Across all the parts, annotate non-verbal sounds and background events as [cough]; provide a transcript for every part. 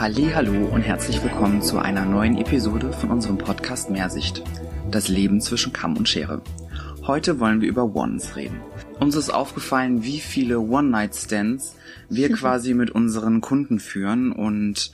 Hallo und herzlich willkommen zu einer neuen Episode von unserem Podcast Mehrsicht. Das Leben zwischen Kamm und Schere. Heute wollen wir über Ones reden. Uns ist aufgefallen, wie viele One-Night-Stands wir [laughs] quasi mit unseren Kunden führen und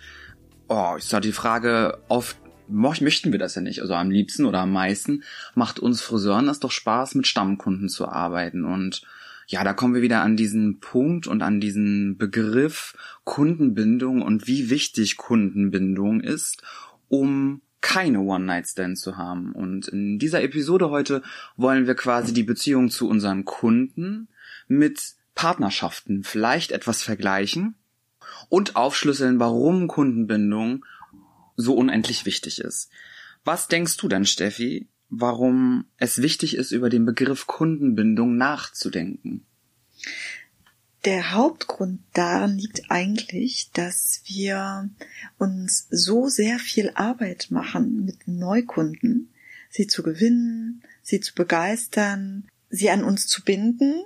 oh, ist da die Frage, oft möchten wir das ja nicht. Also am liebsten oder am meisten macht uns Friseuren das doch Spaß, mit Stammkunden zu arbeiten und ja, da kommen wir wieder an diesen Punkt und an diesen Begriff Kundenbindung und wie wichtig Kundenbindung ist, um keine One-Night-Stand zu haben. Und in dieser Episode heute wollen wir quasi die Beziehung zu unseren Kunden mit Partnerschaften vielleicht etwas vergleichen und aufschlüsseln, warum Kundenbindung so unendlich wichtig ist. Was denkst du denn, Steffi, warum es wichtig ist, über den Begriff Kundenbindung nachzudenken? Der Hauptgrund daran liegt eigentlich, dass wir uns so sehr viel Arbeit machen mit Neukunden, sie zu gewinnen, sie zu begeistern, sie an uns zu binden,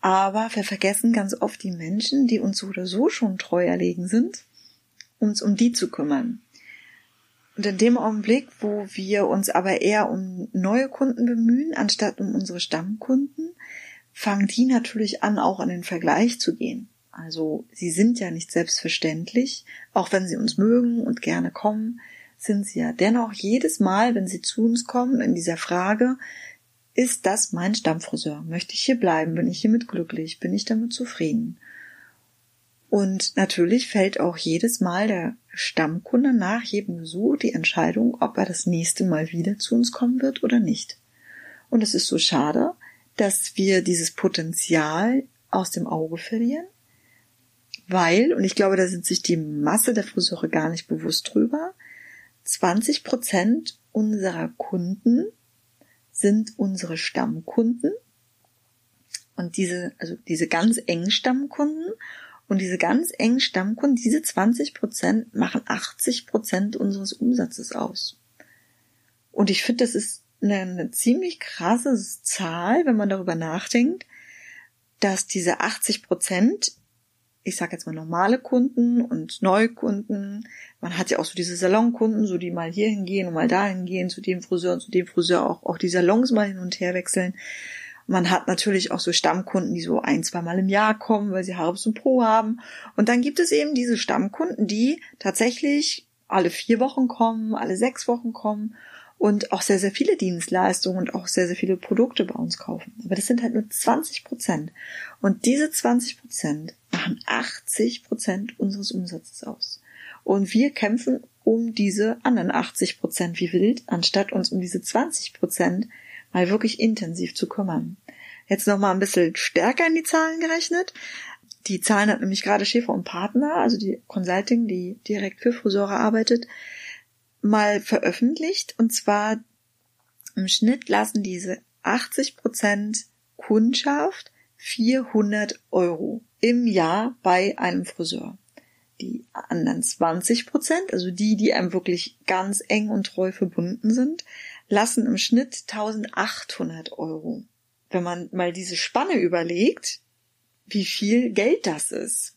aber wir vergessen ganz oft die Menschen, die uns so oder so schon treu erlegen sind, uns um die zu kümmern. Und in dem Augenblick, wo wir uns aber eher um neue Kunden bemühen, anstatt um unsere Stammkunden, fangen die natürlich an, auch an den Vergleich zu gehen. Also sie sind ja nicht selbstverständlich, auch wenn sie uns mögen und gerne kommen, sind sie ja dennoch jedes Mal, wenn sie zu uns kommen, in dieser Frage, ist das mein Stammfriseur? Möchte ich hier bleiben? Bin ich hiermit glücklich? Bin ich damit zufrieden? Und natürlich fällt auch jedes Mal der Stammkunde nach jedem Besuch die Entscheidung, ob er das nächste Mal wieder zu uns kommen wird oder nicht. Und es ist so schade, dass wir dieses Potenzial aus dem Auge verlieren, weil, und ich glaube, da sind sich die Masse der Friseure gar nicht bewusst drüber, 20 Prozent unserer Kunden sind unsere Stammkunden und diese, also diese ganz engen Stammkunden und diese ganz engen Stammkunden, diese 20 Prozent machen 80 Prozent unseres Umsatzes aus. Und ich finde, das ist eine, eine ziemlich krasse Zahl, wenn man darüber nachdenkt, dass diese 80 Prozent, ich sage jetzt mal normale Kunden und Neukunden, man hat ja auch so diese Salonkunden, so die mal hier hingehen und mal dahin gehen, zu dem Friseur und zu dem Friseur auch, auch die Salons mal hin und her wechseln. Man hat natürlich auch so Stammkunden, die so ein, zwei Mal im Jahr kommen, weil sie Haare zum Po haben. Und dann gibt es eben diese Stammkunden, die tatsächlich alle vier Wochen kommen, alle sechs Wochen kommen und auch sehr, sehr viele Dienstleistungen und auch sehr, sehr viele Produkte bei uns kaufen. Aber das sind halt nur 20 Prozent. Und diese 20 Prozent machen 80 Prozent unseres Umsatzes aus. Und wir kämpfen um diese anderen 80 Prozent wie wild, anstatt uns um diese 20 Prozent mal wirklich intensiv zu kümmern. Jetzt noch mal ein bisschen stärker in die Zahlen gerechnet. Die Zahlen hat nämlich gerade Schäfer und Partner, also die Consulting, die direkt für Friseure arbeitet, mal veröffentlicht. Und zwar im Schnitt lassen diese 80 Prozent Kundschaft 400 Euro im Jahr bei einem Friseur. Die anderen 20 Prozent, also die, die einem wirklich ganz eng und treu verbunden sind, lassen im Schnitt 1800 Euro. Wenn man mal diese Spanne überlegt, wie viel Geld das ist.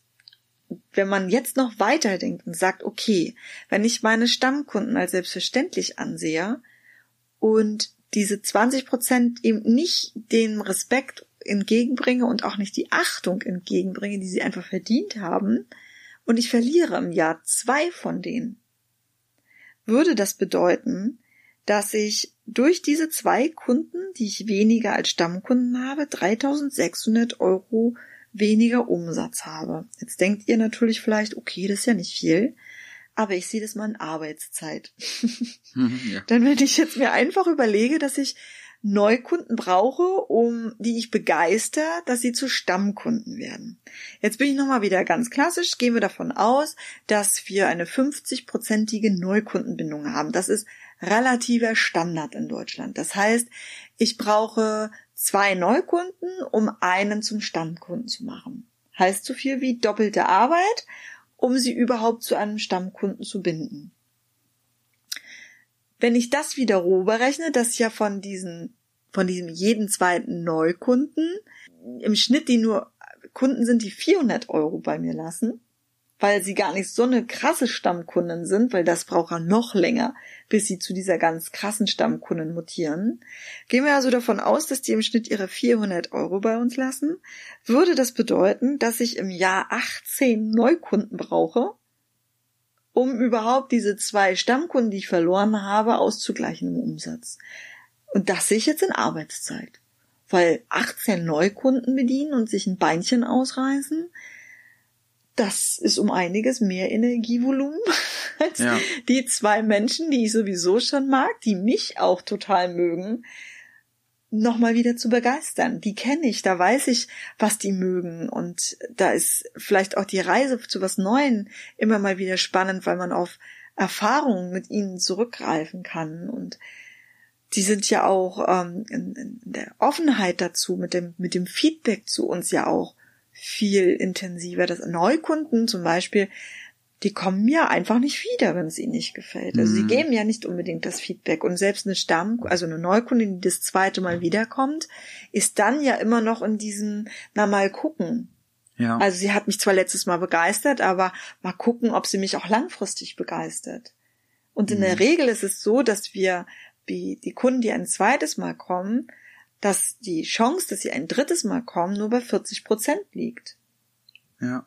Wenn man jetzt noch weiterdenkt und sagt, okay, wenn ich meine Stammkunden als selbstverständlich ansehe und diese 20 Prozent eben nicht den Respekt entgegenbringe und auch nicht die Achtung entgegenbringe, die sie einfach verdient haben, und ich verliere im Jahr zwei von denen, würde das bedeuten, dass ich durch diese zwei Kunden, die ich weniger als Stammkunden habe, 3600 Euro weniger Umsatz habe. Jetzt denkt ihr natürlich vielleicht, okay, das ist ja nicht viel, aber ich sehe das mal in Arbeitszeit. [laughs] Mhm, ja. Dann wenn ich jetzt mir einfach überlege, dass ich Neukunden brauche, um die ich begeister, dass sie zu Stammkunden werden. Jetzt bin ich nochmal wieder ganz klassisch, gehen wir davon aus, dass wir eine 50-prozentige Neukundenbindung haben. Das ist relativer Standard in Deutschland. Das heißt, ich brauche zwei Neukunden, um einen zum Stammkunden zu machen. Heißt so viel wie doppelte Arbeit, um sie überhaupt zu einem Stammkunden zu binden. Wenn ich das wieder rüberrechne, dass ja von diesen, von diesem jeden zweiten Neukunden im Schnitt die nur Kunden sind, die 400 Euro bei mir lassen, weil sie gar nicht so eine krasse Stammkundin sind, weil das braucht er noch länger, bis sie zu dieser ganz krassen Stammkundin mutieren. Gehen wir also davon aus, dass die im Schnitt ihre 400 Euro bei uns lassen, würde das bedeuten, dass ich im Jahr 18 Neukunden brauche, um überhaupt diese zwei Stammkunden, die ich verloren habe, auszugleichen im Umsatz. Und das sehe ich jetzt in Arbeitszeit. Weil 18 Neukunden bedienen und sich ein Beinchen ausreißen, das ist um einiges mehr Energievolumen [laughs] als ja. die zwei Menschen, die ich sowieso schon mag, die mich auch total mögen, nochmal wieder zu begeistern. Die kenne ich, da weiß ich, was die mögen und da ist vielleicht auch die Reise zu was Neuem immer mal wieder spannend, weil man auf Erfahrungen mit ihnen zurückgreifen kann und die sind ja auch ähm, in, in der Offenheit dazu, mit dem, mit dem Feedback zu uns ja auch viel intensiver. Das Neukunden zum Beispiel, die kommen mir einfach nicht wieder, wenn es ihnen nicht gefällt. Also mhm. sie geben ja nicht unbedingt das Feedback. Und selbst eine Stamm, also eine Neukundin, die das zweite Mal wiederkommt, ist dann ja immer noch in diesem, na mal gucken. Ja. Also sie hat mich zwar letztes Mal begeistert, aber mal gucken, ob sie mich auch langfristig begeistert. Und in mhm. der Regel ist es so, dass wir die, die Kunden, die ein zweites Mal kommen, dass die Chance, dass sie ein drittes Mal kommen, nur bei 40 Prozent liegt. Ja.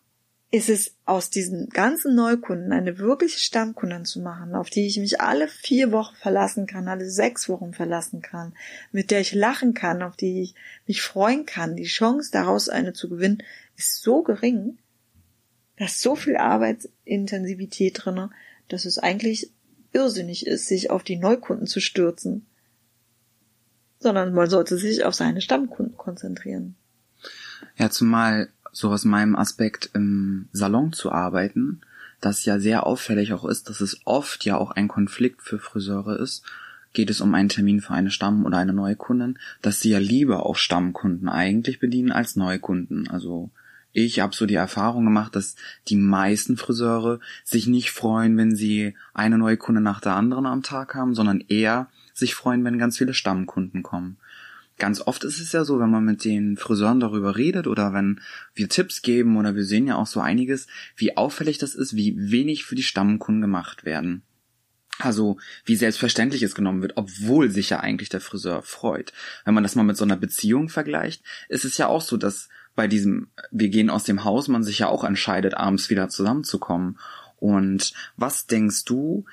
Ist es aus diesen ganzen Neukunden eine wirkliche Stammkundin zu machen, auf die ich mich alle vier Wochen verlassen kann, alle sechs Wochen verlassen kann, mit der ich lachen kann, auf die ich mich freuen kann, die Chance daraus eine zu gewinnen, ist so gering, da ist so viel Arbeitsintensivität drinne, dass es eigentlich irrsinnig ist, sich auf die Neukunden zu stürzen sondern man sollte sich auf seine Stammkunden konzentrieren. Ja, zumal so aus meinem Aspekt im Salon zu arbeiten, das ja sehr auffällig auch ist, dass es oft ja auch ein Konflikt für Friseure ist, geht es um einen Termin für eine Stamm- oder eine Neukundin, dass sie ja lieber auch Stammkunden eigentlich bedienen als Neukunden. Also ich habe so die Erfahrung gemacht, dass die meisten Friseure sich nicht freuen, wenn sie eine neue Kunde nach der anderen am Tag haben, sondern eher sich freuen, wenn ganz viele Stammkunden kommen. Ganz oft ist es ja so, wenn man mit den Friseuren darüber redet oder wenn wir Tipps geben oder wir sehen ja auch so einiges, wie auffällig das ist, wie wenig für die Stammkunden gemacht werden. Also wie selbstverständlich es genommen wird, obwohl sich ja eigentlich der Friseur freut. Wenn man das mal mit so einer Beziehung vergleicht, ist es ja auch so, dass bei diesem Wir gehen aus dem Haus man sich ja auch entscheidet, abends wieder zusammenzukommen. Und was denkst du,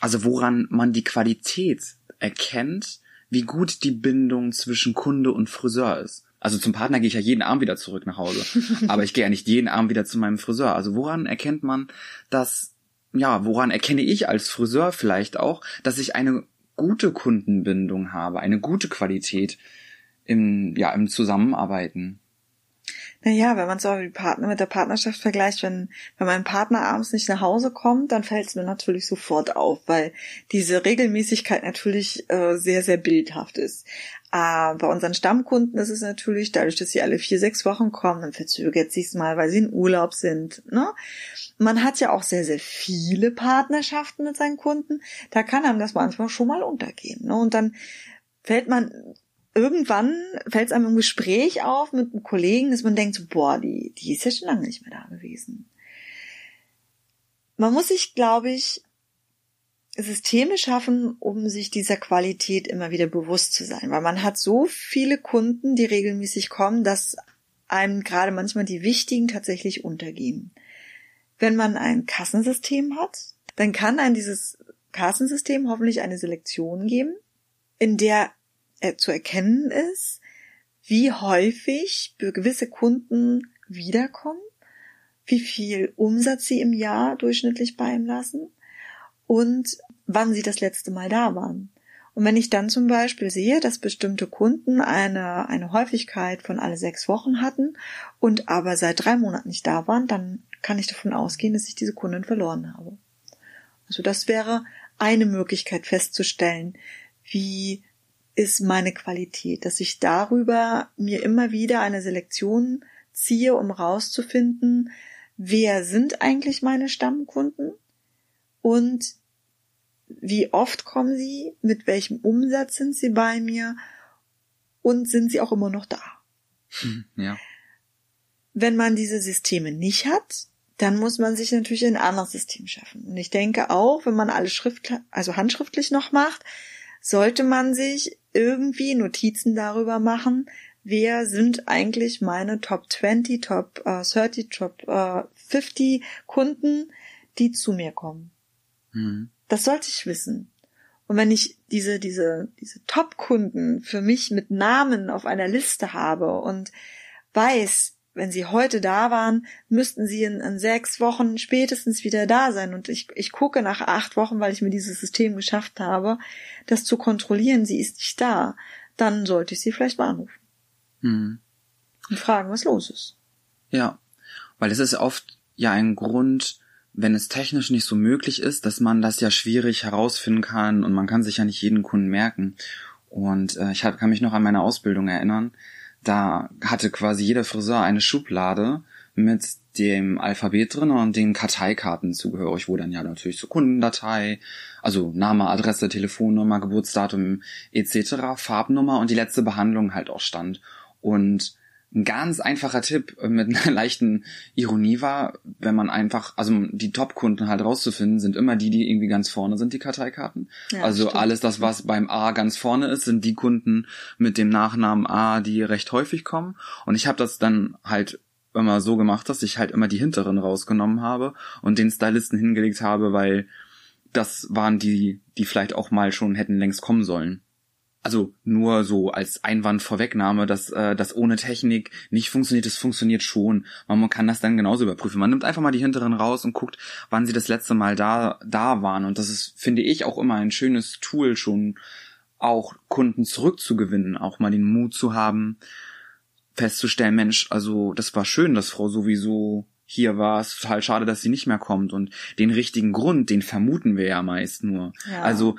also woran man die Qualität erkennt, wie gut die Bindung zwischen Kunde und Friseur ist. Also zum Partner gehe ich ja jeden Abend wieder zurück nach Hause, [laughs] aber ich gehe ja nicht jeden Abend wieder zu meinem Friseur. Also woran erkennt man, dass ja, woran erkenne ich als Friseur vielleicht auch, dass ich eine gute Kundenbindung habe, eine gute Qualität im ja im Zusammenarbeiten? Naja, wenn man so die Partner mit der Partnerschaft vergleicht, wenn, wenn mein Partner abends nicht nach Hause kommt, dann fällt es mir natürlich sofort auf, weil diese Regelmäßigkeit natürlich äh, sehr, sehr bildhaft ist. Äh, bei unseren Stammkunden ist es natürlich, dadurch, dass sie alle vier, sechs Wochen kommen, dann verzögert sich mal, weil sie in Urlaub sind. Ne? Man hat ja auch sehr, sehr viele Partnerschaften mit seinen Kunden. Da kann einem das manchmal schon mal untergehen. Ne? Und dann fällt man irgendwann fällt es einem im Gespräch auf mit einem Kollegen, dass man denkt, boah, die, die ist ja schon lange nicht mehr da gewesen. Man muss sich, glaube ich, Systeme schaffen, um sich dieser Qualität immer wieder bewusst zu sein, weil man hat so viele Kunden, die regelmäßig kommen, dass einem gerade manchmal die wichtigen tatsächlich untergehen. Wenn man ein Kassensystem hat, dann kann ein dieses Kassensystem hoffentlich eine Selektion geben, in der äh, zu erkennen ist, wie häufig gewisse Kunden wiederkommen, wie viel Umsatz sie im Jahr durchschnittlich bei ihm lassen und wann sie das letzte Mal da waren. Und wenn ich dann zum Beispiel sehe, dass bestimmte Kunden eine, eine Häufigkeit von alle sechs Wochen hatten und aber seit drei Monaten nicht da waren, dann kann ich davon ausgehen, dass ich diese Kunden verloren habe. Also das wäre eine Möglichkeit festzustellen, wie ist meine Qualität, dass ich darüber mir immer wieder eine Selektion ziehe, um rauszufinden, wer sind eigentlich meine Stammkunden und wie oft kommen sie, mit welchem Umsatz sind sie bei mir und sind sie auch immer noch da. Hm, ja. Wenn man diese Systeme nicht hat, dann muss man sich natürlich ein anderes System schaffen. Und ich denke auch, wenn man alles schrift, also handschriftlich noch macht, sollte man sich irgendwie Notizen darüber machen, wer sind eigentlich meine Top 20, Top äh, 30, Top äh, 50 Kunden, die zu mir kommen. Mhm. Das sollte ich wissen. Und wenn ich diese, diese, diese Top-Kunden für mich mit Namen auf einer Liste habe und weiß, wenn sie heute da waren, müssten sie in, in, sechs Wochen spätestens wieder da sein. Und ich, ich gucke nach acht Wochen, weil ich mir dieses System geschafft habe, das zu kontrollieren, sie ist nicht da. Dann sollte ich sie vielleicht mal anrufen. Mhm. Und fragen, was los ist. Ja, weil es ist oft ja ein Grund, wenn es technisch nicht so möglich ist, dass man das ja schwierig herausfinden kann und man kann sich ja nicht jeden Kunden merken. Und äh, ich kann mich noch an meine Ausbildung erinnern da hatte quasi jeder Friseur eine Schublade mit dem Alphabet drin und den Karteikarten zugehörig, wo dann ja natürlich so Kundendatei, also Name, Adresse, Telefonnummer, Geburtsdatum etc., Farbnummer und die letzte Behandlung halt auch stand. Und ein ganz einfacher Tipp mit einer [laughs] leichten Ironie war, wenn man einfach, also die Top-Kunden halt rauszufinden, sind immer die, die irgendwie ganz vorne sind, die Karteikarten. Ja, also stimmt. alles das, was beim A ganz vorne ist, sind die Kunden mit dem Nachnamen A, die recht häufig kommen. Und ich habe das dann halt immer so gemacht, dass ich halt immer die hinteren rausgenommen habe und den Stylisten hingelegt habe, weil das waren die, die vielleicht auch mal schon hätten längst kommen sollen also nur so als Einwand vorwegnahme, dass äh, das ohne Technik nicht funktioniert, das funktioniert schon. Man kann das dann genauso überprüfen. Man nimmt einfach mal die hinteren raus und guckt, wann sie das letzte Mal da da waren und das ist finde ich auch immer ein schönes Tool schon auch Kunden zurückzugewinnen, auch mal den Mut zu haben, festzustellen, Mensch, also das war schön, dass Frau sowieso hier war es total schade, dass sie nicht mehr kommt und den richtigen Grund, den vermuten wir ja meist nur. Ja. Also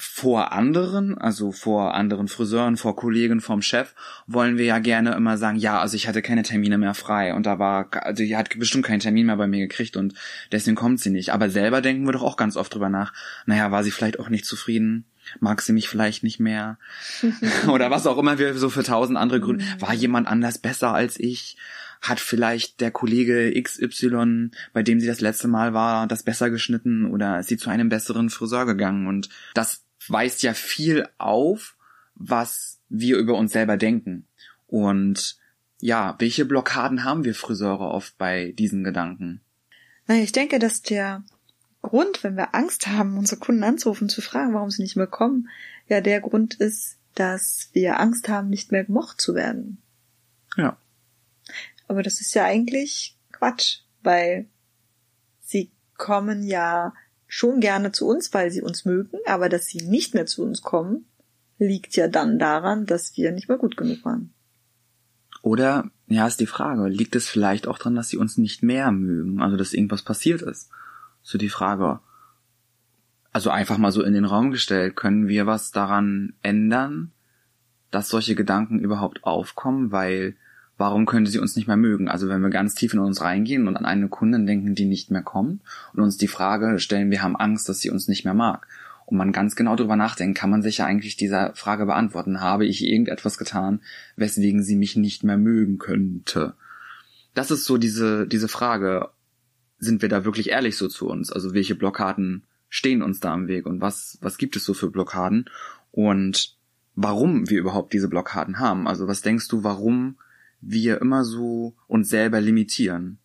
vor anderen, also vor anderen Friseuren, vor Kollegen, vom Chef, wollen wir ja gerne immer sagen, ja, also ich hatte keine Termine mehr frei und da war, also die hat bestimmt keinen Termin mehr bei mir gekriegt und deswegen kommt sie nicht. Aber selber denken wir doch auch ganz oft drüber nach, naja, war sie vielleicht auch nicht zufrieden? Mag sie mich vielleicht nicht mehr? [laughs] Oder was auch immer wir so für tausend andere Gründe. Mhm. War jemand anders besser als ich? Hat vielleicht der Kollege XY, bei dem sie das letzte Mal war, das besser geschnitten oder ist sie zu einem besseren Friseur gegangen? Und das weist ja viel auf, was wir über uns selber denken. Und ja, welche Blockaden haben wir Friseure oft bei diesen Gedanken? ich denke, dass der Grund, wenn wir Angst haben, unsere Kunden anzurufen, zu fragen, warum sie nicht mehr kommen, ja der Grund ist, dass wir Angst haben, nicht mehr gemocht zu werden. Ja. Aber das ist ja eigentlich Quatsch, weil sie kommen ja schon gerne zu uns, weil sie uns mögen, aber dass sie nicht mehr zu uns kommen, liegt ja dann daran, dass wir nicht mehr gut genug waren. Oder, ja, ist die Frage, liegt es vielleicht auch daran, dass sie uns nicht mehr mögen, also dass irgendwas passiert ist? So die Frage. Also einfach mal so in den Raum gestellt, können wir was daran ändern, dass solche Gedanken überhaupt aufkommen, weil warum könnte sie uns nicht mehr mögen? Also wenn wir ganz tief in uns reingehen und an eine Kundin denken, die nicht mehr kommt und uns die Frage stellen, wir haben Angst, dass sie uns nicht mehr mag. Und man ganz genau darüber nachdenkt, kann man sich ja eigentlich dieser Frage beantworten. Habe ich irgendetwas getan, weswegen sie mich nicht mehr mögen könnte? Das ist so diese, diese Frage. Sind wir da wirklich ehrlich so zu uns? Also welche Blockaden stehen uns da am Weg und was, was gibt es so für Blockaden? Und warum wir überhaupt diese Blockaden haben? Also was denkst du, warum wir immer so uns selber limitieren.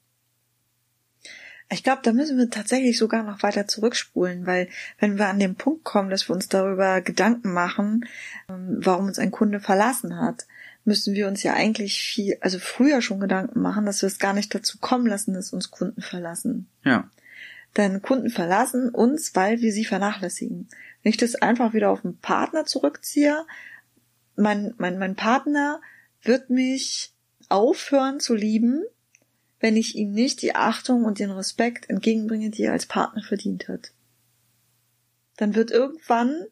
Ich glaube, da müssen wir tatsächlich sogar noch weiter zurückspulen, weil wenn wir an den Punkt kommen, dass wir uns darüber Gedanken machen, ähm, warum uns ein Kunde verlassen hat, müssen wir uns ja eigentlich viel, also früher schon Gedanken machen, dass wir es gar nicht dazu kommen lassen, dass uns Kunden verlassen. Ja. Denn Kunden verlassen uns, weil wir sie vernachlässigen. Wenn ich das einfach wieder auf den Partner zurückziehe, mein, mein, mein Partner wird mich aufhören zu lieben, wenn ich ihm nicht die Achtung und den Respekt entgegenbringe, die er als Partner verdient hat. Dann wird irgendwann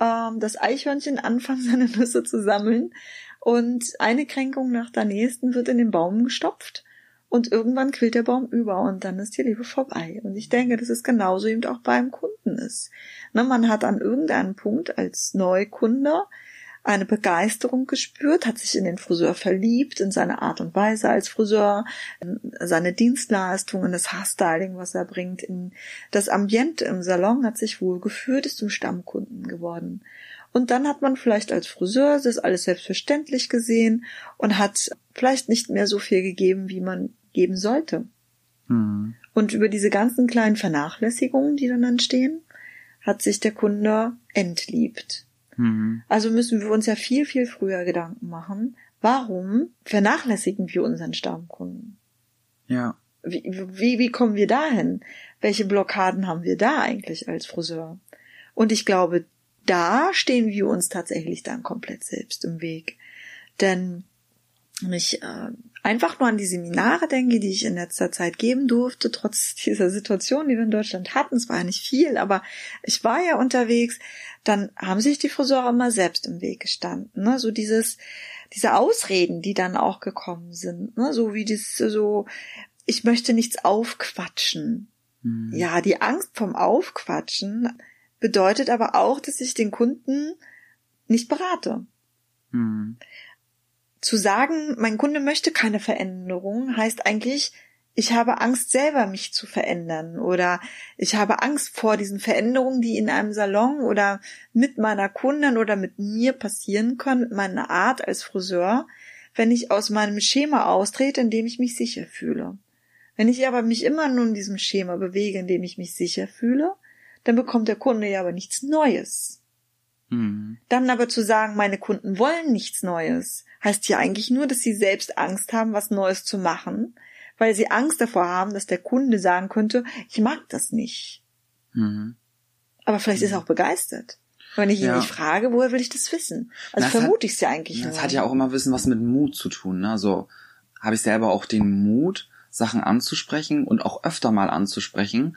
ähm, das Eichhörnchen anfangen, [laughs] seine Nüsse zu sammeln und eine Kränkung nach der nächsten wird in den Baum gestopft und irgendwann quillt der Baum über und dann ist die Liebe vorbei. Und ich denke, dass es genauso eben auch beim Kunden ist. Ne, man hat an irgendeinem Punkt als Neukunde eine Begeisterung gespürt, hat sich in den Friseur verliebt, in seine Art und Weise als Friseur, in seine Dienstleistungen, das Haarstyling, was er bringt, in das Ambiente im Salon, hat sich wohl gefühlt, ist zum Stammkunden geworden. Und dann hat man vielleicht als Friseur das alles selbstverständlich gesehen und hat vielleicht nicht mehr so viel gegeben, wie man geben sollte. Mhm. Und über diese ganzen kleinen Vernachlässigungen, die dann entstehen, hat sich der Kunde entliebt. Mhm. Also müssen wir uns ja viel, viel früher Gedanken machen, warum vernachlässigen wir unseren Stammkunden? Ja. Wie, wie, wie kommen wir dahin? Welche Blockaden haben wir da eigentlich als Friseur? Und ich glaube, da stehen wir uns tatsächlich dann komplett selbst im Weg. Denn wenn ich äh, einfach nur an die Seminare denke, die ich in letzter Zeit geben durfte, trotz [laughs] dieser Situation, die wir in Deutschland hatten, es war ja nicht viel, aber ich war ja unterwegs, dann haben sich die Friseure immer selbst im Weg gestanden. Ne? So dieses, diese Ausreden, die dann auch gekommen sind, ne? so wie dieses, so, ich möchte nichts aufquatschen. Mhm. Ja, die Angst vom Aufquatschen bedeutet aber auch, dass ich den Kunden nicht berate. Mhm. Zu sagen, mein Kunde möchte keine Veränderung, heißt eigentlich, ich habe Angst selber mich zu verändern oder ich habe Angst vor diesen Veränderungen, die in einem Salon oder mit meiner Kundin oder mit mir passieren können, mit meiner Art als Friseur, wenn ich aus meinem Schema austrete, in dem ich mich sicher fühle. Wenn ich aber mich immer nur in diesem Schema bewege, in dem ich mich sicher fühle, dann bekommt der Kunde ja aber nichts Neues. Mhm. Dann aber zu sagen, meine Kunden wollen nichts Neues, heißt ja eigentlich nur, dass sie selbst Angst haben, was Neues zu machen, weil sie Angst davor haben, dass der Kunde sagen könnte, ich mag das nicht. Mhm. Aber vielleicht mhm. ist er auch begeistert. Wenn ich ihn ja. nicht frage, woher will ich das wissen? Also das vermute ich es ja eigentlich Das nur. hat ja auch immer Wissen was mit Mut zu tun. Ne? Also habe ich selber auch den Mut, Sachen anzusprechen und auch öfter mal anzusprechen,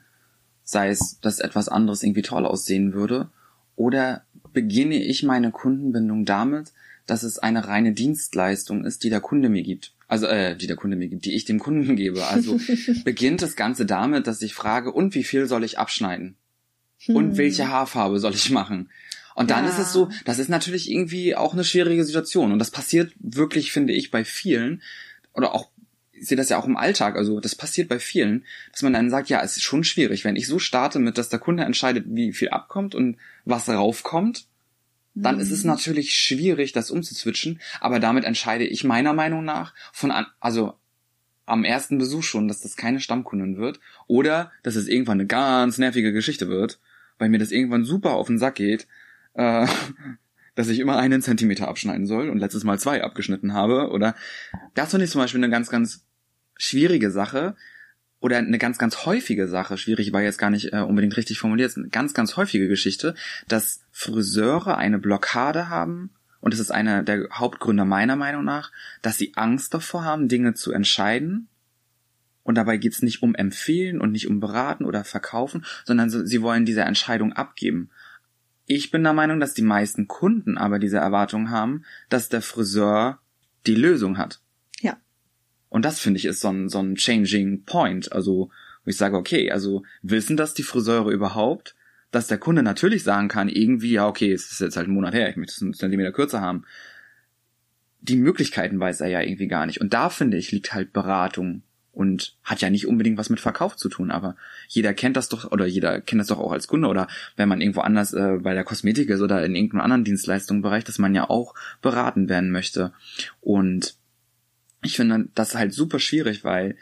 sei es, dass etwas anderes irgendwie toll aussehen würde, oder beginne ich meine Kundenbindung damit, dass es eine reine Dienstleistung ist, die der Kunde mir gibt. Also, äh, die der Kunde mir gibt, die ich dem Kunden gebe. Also [laughs] beginnt das Ganze damit, dass ich frage, und wie viel soll ich abschneiden? Hm. Und welche Haarfarbe soll ich machen? Und dann ja. ist es so, das ist natürlich irgendwie auch eine schwierige Situation. Und das passiert wirklich, finde ich, bei vielen, oder auch ich sehe das ja auch im Alltag, also das passiert bei vielen, dass man dann sagt, ja, es ist schon schwierig, wenn ich so starte mit, dass der Kunde entscheidet, wie viel abkommt und was raufkommt, dann mhm. ist es mhm. natürlich schwierig, das umzuzwitschen, aber damit entscheide ich meiner Meinung nach von an, also am ersten Besuch schon, dass das keine Stammkundin wird oder dass es irgendwann eine ganz nervige Geschichte wird, weil mir das irgendwann super auf den Sack geht, äh, [laughs] dass ich immer einen Zentimeter abschneiden soll und letztes Mal zwei abgeschnitten habe oder das finde ich zum Beispiel eine ganz, ganz schwierige Sache oder eine ganz, ganz häufige Sache, schwierig war jetzt gar nicht äh, unbedingt richtig formuliert, eine ganz, ganz häufige Geschichte, dass Friseure eine Blockade haben und es ist einer der Hauptgründe meiner Meinung nach, dass sie Angst davor haben, Dinge zu entscheiden. Und dabei geht es nicht um empfehlen und nicht um beraten oder verkaufen, sondern sie wollen diese Entscheidung abgeben. Ich bin der Meinung, dass die meisten Kunden aber diese Erwartung haben, dass der Friseur die Lösung hat. Und das finde ich ist so ein, so ein changing point. Also, wo ich sage, okay, also wissen das die Friseure überhaupt, dass der Kunde natürlich sagen kann, irgendwie, ja, okay, es ist jetzt halt ein Monat her, ich möchte es einen Zentimeter kürzer haben. Die Möglichkeiten weiß er ja irgendwie gar nicht. Und da finde ich, liegt halt Beratung und hat ja nicht unbedingt was mit Verkauf zu tun, aber jeder kennt das doch oder jeder kennt das doch auch als Kunde oder wenn man irgendwo anders äh, bei der Kosmetik ist oder in irgendeinem anderen Dienstleistungsbereich, dass man ja auch beraten werden möchte. Und ich finde das halt super schwierig, weil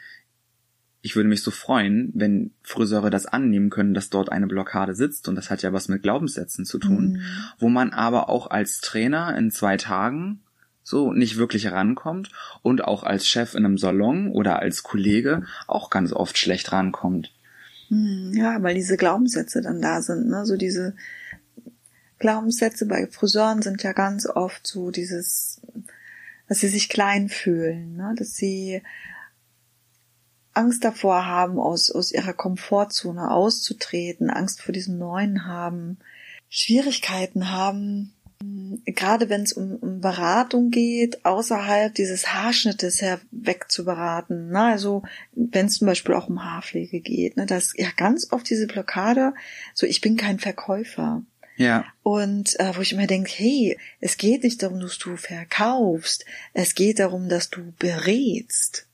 ich würde mich so freuen, wenn Friseure das annehmen können, dass dort eine Blockade sitzt und das hat ja was mit Glaubenssätzen zu tun, mhm. wo man aber auch als Trainer in zwei Tagen so nicht wirklich rankommt und auch als Chef in einem Salon oder als Kollege auch ganz oft schlecht rankommt. Mhm, ja, weil diese Glaubenssätze dann da sind, ne? So diese Glaubenssätze bei Friseuren sind ja ganz oft so dieses dass sie sich klein fühlen, ne? dass sie Angst davor haben, aus, aus ihrer Komfortzone auszutreten, Angst vor diesem Neuen haben, Schwierigkeiten haben, gerade wenn es um, um Beratung geht, außerhalb dieses Haarschnittes herweg zu. Ne? Also wenn es zum Beispiel auch um Haarpflege geht, ne? dass ja ganz oft diese Blockade, so ich bin kein Verkäufer. Ja. Und äh, wo ich immer denke, hey, es geht nicht darum, dass du verkaufst, es geht darum, dass du berätst.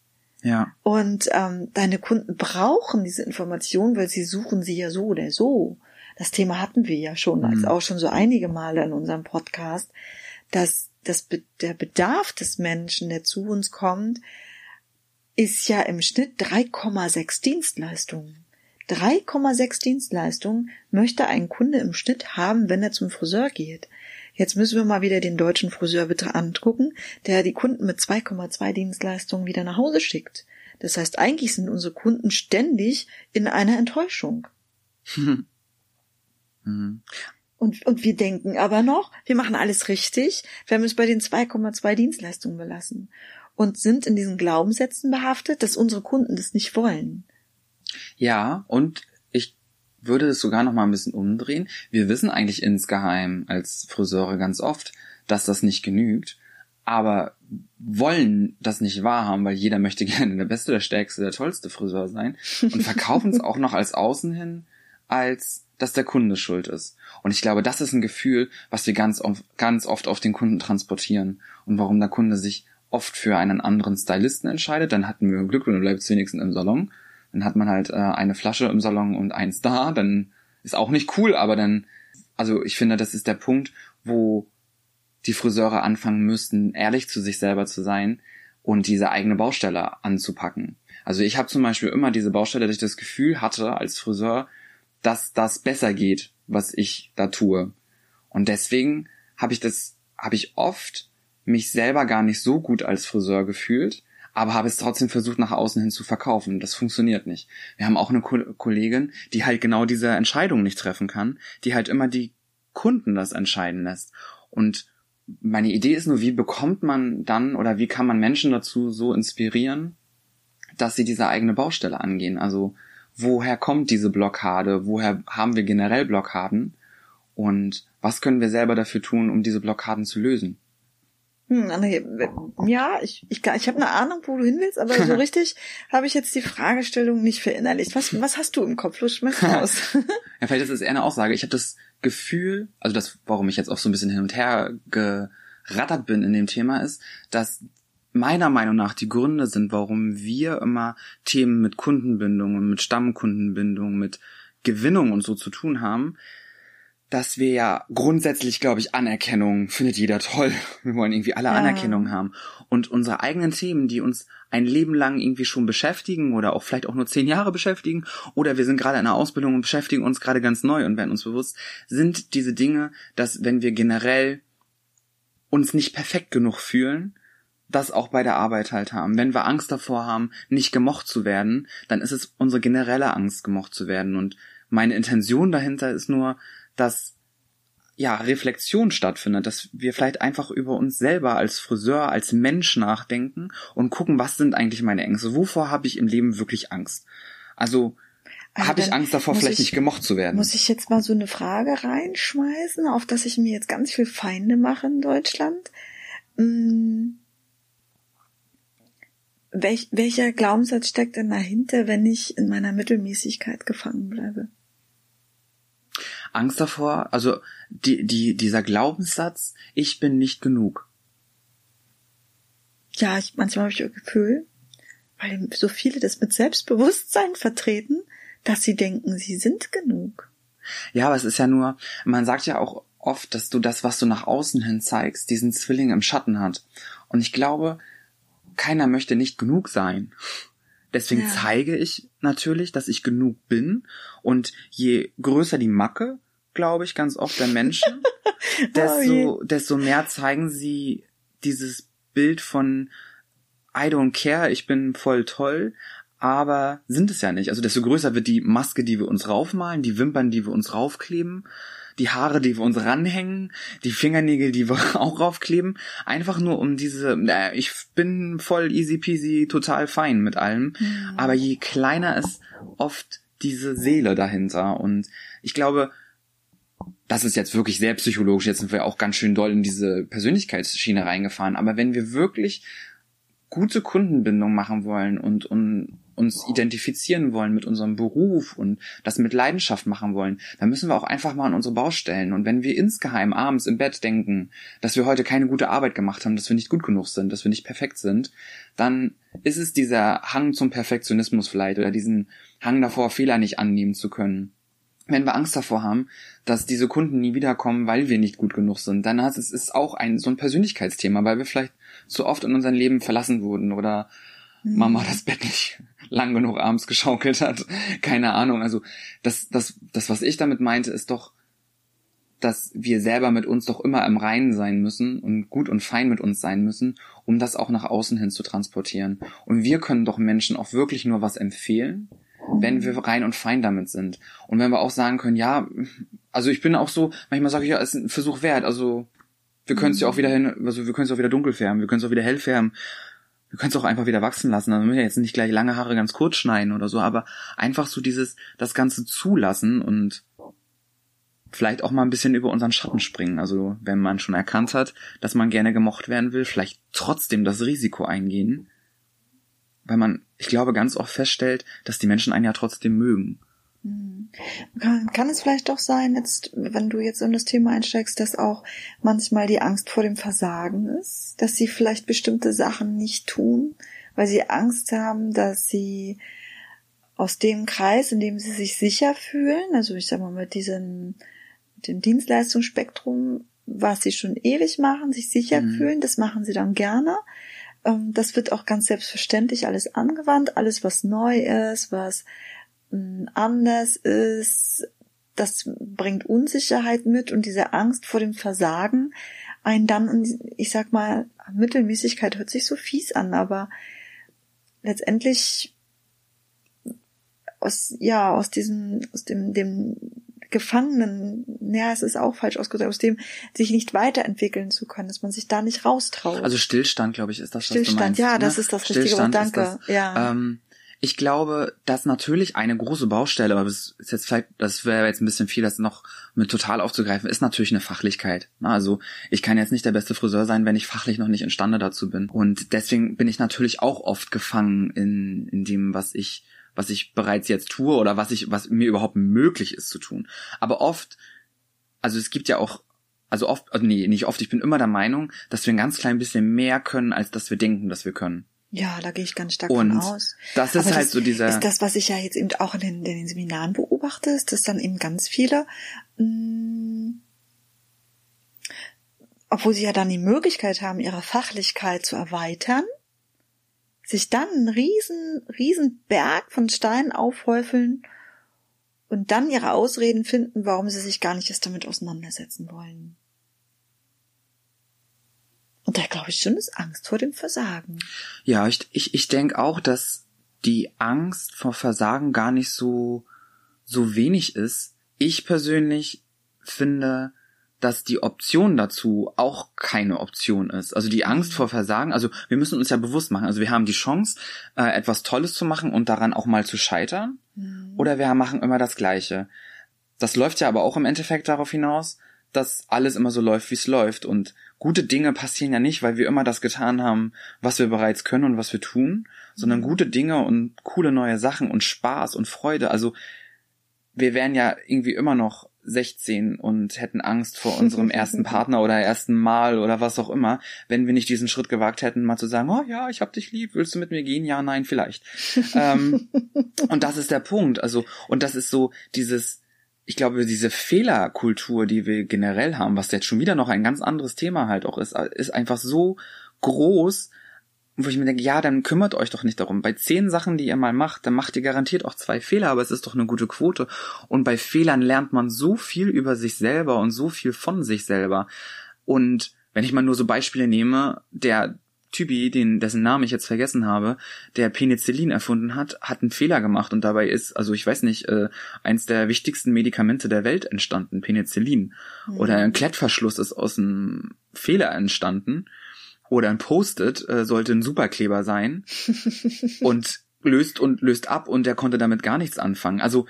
Ja. Und ähm, deine Kunden brauchen diese Information, weil sie suchen sie ja so oder so. Das Thema hatten wir ja schon, als Mhm. auch schon so einige Male in unserem Podcast, dass das, der Bedarf des Menschen, der zu uns kommt, ist ja im Schnitt 3,6 Dienstleistungen. 3,6 Dienstleistungen möchte ein Kunde im Schnitt haben, wenn er zum Friseur geht. Jetzt müssen wir mal wieder den deutschen Friseur bitte angucken, der die Kunden mit 2,2 Dienstleistungen wieder nach Hause schickt. Das heißt, eigentlich sind unsere Kunden ständig in einer Enttäuschung. Mhm. [laughs] Und, und wir denken aber noch, wir machen alles richtig, wir haben es bei den 2,2 Dienstleistungen belassen und sind in diesen Glaubenssätzen behaftet, dass unsere Kunden das nicht wollen. Ja, und ich würde es sogar noch mal ein bisschen umdrehen. Wir wissen eigentlich insgeheim als Friseure ganz oft, dass das nicht genügt, aber wollen das nicht wahrhaben, weil jeder möchte [laughs] gerne der beste, der stärkste, der tollste Friseur sein und verkaufen es [laughs] auch noch als außen hin, als dass der Kunde schuld ist. Und ich glaube, das ist ein Gefühl, was wir ganz oft, ganz oft auf den Kunden transportieren und warum der Kunde sich oft für einen anderen Stylisten entscheidet. Dann hatten wir Glück und bleibt es wenigstens im Salon. Dann hat man halt äh, eine Flasche im Salon und eins da. Dann ist auch nicht cool, aber dann, also ich finde, das ist der Punkt, wo die Friseure anfangen müssten, ehrlich zu sich selber zu sein und diese eigene Baustelle anzupacken. Also ich habe zum Beispiel immer diese Baustelle, dass ich das Gefühl hatte als Friseur, dass das besser geht, was ich da tue. Und deswegen habe ich das, habe ich oft mich selber gar nicht so gut als Friseur gefühlt, aber habe es trotzdem versucht, nach außen hin zu verkaufen. Das funktioniert nicht. Wir haben auch eine Ko Kollegin, die halt genau diese Entscheidung nicht treffen kann, die halt immer die Kunden das entscheiden lässt. Und meine Idee ist nur, wie bekommt man dann oder wie kann man Menschen dazu so inspirieren, dass sie diese eigene Baustelle angehen? Also woher kommt diese Blockade? Woher haben wir generell Blockaden? Und was können wir selber dafür tun, um diese Blockaden zu lösen? Hm, ja, ich, ich, ich habe eine Ahnung, wo du hin willst, aber so [laughs] richtig habe ich jetzt die Fragestellung nicht verinnerlicht. Was, was hast du im Kopf? Los, schmeiß [laughs] raus. Ja, vielleicht ist es eher eine Aussage. Ich habe das Gefühl, also das, warum ich jetzt auch so ein bisschen hin und her gerattert bin in dem Thema, ist, dass meiner Meinung nach die Gründe sind, warum wir immer Themen mit Kundenbindung und mit Stammkundenbindung, mit Gewinnung und so zu tun haben, dass wir ja grundsätzlich, glaube ich, Anerkennung findet jeder toll. [laughs] Wir wollen irgendwie alle Ja. Anerkennung haben. Und unsere eigenen Themen, die uns ein Leben lang irgendwie schon beschäftigen oder auch vielleicht auch nur zehn Jahre beschäftigen oder wir sind gerade in einer Ausbildung und beschäftigen uns gerade ganz neu und werden uns bewusst, sind diese Dinge, dass wenn wir generell uns nicht perfekt genug fühlen, das auch bei der Arbeit halt haben. Wenn wir Angst davor haben, nicht gemocht zu werden, dann ist es unsere generelle Angst, gemocht zu werden. Und meine Intention dahinter ist nur, dass ja Reflexion stattfindet, dass wir vielleicht einfach über uns selber als Friseur, als Mensch nachdenken und gucken, was sind eigentlich meine Ängste? Wovor habe ich im Leben wirklich Angst? Also, Also habe ich Angst davor, vielleicht ich- nicht gemocht zu werden? Muss ich jetzt mal so eine Frage reinschmeißen, auf dass ich mir jetzt ganz viel Feinde mache in Deutschland? Hm. Welch, welcher Glaubenssatz steckt denn dahinter, wenn ich in meiner Mittelmäßigkeit gefangen bleibe? Angst davor, also die, die, dieser Glaubenssatz, ich bin nicht genug. Ja, ich, manchmal habe ich das Gefühl, weil so viele das mit Selbstbewusstsein vertreten, dass sie denken, sie sind genug. Ja, aber es ist ja nur, man sagt ja auch oft, dass du das, was du nach außen hin zeigst, diesen Zwilling im Schatten hat. Und ich glaube, keiner möchte nicht genug sein. Deswegen Ja. zeige ich natürlich, dass ich genug bin. Und je größer die Macke, glaube ich, ganz oft der Menschen, [laughs] desto, desto mehr zeigen sie dieses Bild von I don't care, ich bin voll toll, aber sind es ja nicht. Also desto größer wird die Maske, die wir uns raufmalen, die Wimpern, die wir uns raufkleben, die Haare, die wir uns ranhängen, die Fingernägel, die wir [laughs] auch raufkleben, einfach nur um diese, äh, ich bin voll easy peasy, total fein mit allem, aber je kleiner ist oft diese Seele dahinter und ich glaube, das ist jetzt wirklich sehr psychologisch, jetzt sind wir auch ganz schön doll in diese Persönlichkeitsschiene reingefahren, aber wenn wir wirklich gute Kundenbindung machen wollen und, und uns identifizieren wollen mit unserem Beruf und das mit Leidenschaft machen wollen, dann müssen wir auch einfach mal an unsere Baustellen. Und wenn wir insgeheim abends im Bett denken, dass wir heute keine gute Arbeit gemacht haben, dass wir nicht gut genug sind, dass wir nicht perfekt sind, dann ist es dieser Hang zum Perfektionismus vielleicht oder diesen Hang davor, Fehler nicht annehmen zu können wenn wir Angst davor haben, dass diese Kunden nie wiederkommen, weil wir nicht gut genug sind, dann ist es auch ein so ein Persönlichkeitsthema, weil wir vielleicht so oft in unserem Leben verlassen wurden oder mhm. Mama das Bett nicht lang genug abends geschaukelt hat. Keine Ahnung. Also das, das, das, was ich damit meinte, ist doch, dass wir selber mit uns doch immer im Reinen sein müssen und gut und fein mit uns sein müssen, um das auch nach außen hin zu transportieren. Und wir können doch Menschen auch wirklich nur was empfehlen, wenn wir rein und fein damit sind. Und wenn wir auch sagen können, ja, also ich bin auch so, manchmal sage ich ja, es ist ein Versuch wert, also wir können es ja auch wieder hin, also wir können es auch wieder dunkel färben, wir können es auch wieder hell färben. Können es auch einfach wieder wachsen lassen. Also müssen ja jetzt nicht gleich lange Haare ganz kurz schneiden oder so, aber einfach so dieses, das Ganze zulassen und vielleicht auch mal ein bisschen über unseren Schatten springen. Also wenn man schon erkannt hat, dass man gerne gemocht werden will, vielleicht trotzdem das Risiko eingehen, weil man, ich glaube, ganz oft feststellt, dass die Menschen einen ja trotzdem mögen. Kann, kann es vielleicht doch sein, jetzt, wenn du jetzt in das Thema einsteigst, dass auch manchmal die Angst vor dem Versagen ist, dass sie vielleicht bestimmte Sachen nicht tun, weil sie Angst haben, dass sie aus dem Kreis, in dem sie sich sicher fühlen, also ich sag mal mit diesem, mit dem Dienstleistungsspektrum, was sie schon ewig machen, sich sicher mhm. fühlen, das machen sie dann gerne. Ähm, das wird auch ganz selbstverständlich alles angewandt, alles was neu ist, was anders ist, das bringt Unsicherheit mit und diese Angst vor dem Versagen einen dann, ich sag mal, Mittelmäßigkeit hört sich so fies an, aber letztendlich aus, ja, aus diesem, aus dem, dem Gefangenen, ja, es ist auch falsch ausgedrückt, aus dem sich nicht weiterentwickeln zu können, dass man sich da nicht raustraut. Also Stillstand, glaube ich, ist das, Stillstand, was du meinst. ja, ne? das ist das richtige Wort, danke. Das, ja. Ähm, ich glaube, dass natürlich eine große Baustelle, aber das ist jetzt vielleicht, das wäre jetzt ein bisschen viel, das noch mit total aufzugreifen, ist natürlich eine Fachlichkeit. Ne? Also ich kann jetzt nicht der beste Friseur sein, wenn ich fachlich noch nicht imstande dazu bin. Und deswegen bin ich natürlich auch oft gefangen in, in dem, was ich was ich bereits jetzt tue oder was ich, was mir überhaupt möglich ist zu tun. Aber oft, also es gibt ja auch, also oft, also nee, nicht oft, ich bin immer der Meinung, dass wir ein ganz klein bisschen mehr können, als dass wir denken, dass wir können. Ja, da gehe ich ganz stark und von aus. Das ist Aber halt das so dieser. Ist das, was ich ja jetzt eben auch in den, in den Seminaren beobachte, ist, dass dann eben ganz viele, mh, mm, obwohl sie ja dann die Möglichkeit haben, ihre Fachlichkeit zu erweitern, sich dann einen riesen, riesen Berg von Steinen aufhäufeln und dann ihre Ausreden finden, warum sie sich gar nicht erst damit auseinandersetzen wollen. Und da glaube ich schon ist Angst vor dem Versagen. Ja, ich, ich, ich denke auch, dass die Angst vor Versagen gar nicht so, so wenig ist. Ich persönlich finde, dass die Option dazu auch keine Option ist. Also die Angst vor Versagen, also wir müssen uns ja bewusst machen, also wir haben die Chance, äh, etwas Tolles zu machen und daran auch mal zu scheitern, mhm. oder wir machen immer das Gleiche. Das läuft ja aber auch im Endeffekt darauf hinaus, dass alles immer so läuft, wie es läuft. Und gute Dinge passieren ja nicht, weil wir immer das getan haben, was wir bereits können und was wir tun, sondern mhm. gute Dinge und coole neue Sachen und Spaß und Freude. Also wir wären ja irgendwie immer noch 16 und hätten Angst vor [laughs] unserem ersten Partner oder ersten Mal oder was auch immer, wenn wir nicht diesen Schritt gewagt hätten, mal zu sagen, oh ja, ich hab dich lieb, willst du mit mir gehen? Ja, nein, vielleicht. [laughs] ähm, und das ist der Punkt. Also, und das ist so dieses, ich glaube, diese Fehlerkultur, die wir generell haben, was jetzt schon wieder noch ein ganz anderes Thema halt auch ist, ist einfach so groß, wo ich mir denke, ja, dann kümmert euch doch nicht darum. Bei zehn Sachen, die ihr mal macht, dann macht ihr garantiert auch zwei Fehler, aber es ist doch eine gute Quote. Und bei Fehlern lernt man so viel über sich selber und so viel von sich selber. Und wenn ich mal nur so Beispiele nehme, der Typi, den, dessen Namen ich jetzt vergessen habe, der Penicillin erfunden hat, hat einen Fehler gemacht und dabei ist, also ich weiß nicht, äh, eins der wichtigsten Medikamente der Welt entstanden, Penicillin. Mhm. Oder ein Klettverschluss ist aus einem Fehler entstanden oder ein Post-it äh, sollte ein Superkleber sein [laughs] und löst und löst ab und der konnte damit gar nichts anfangen. Also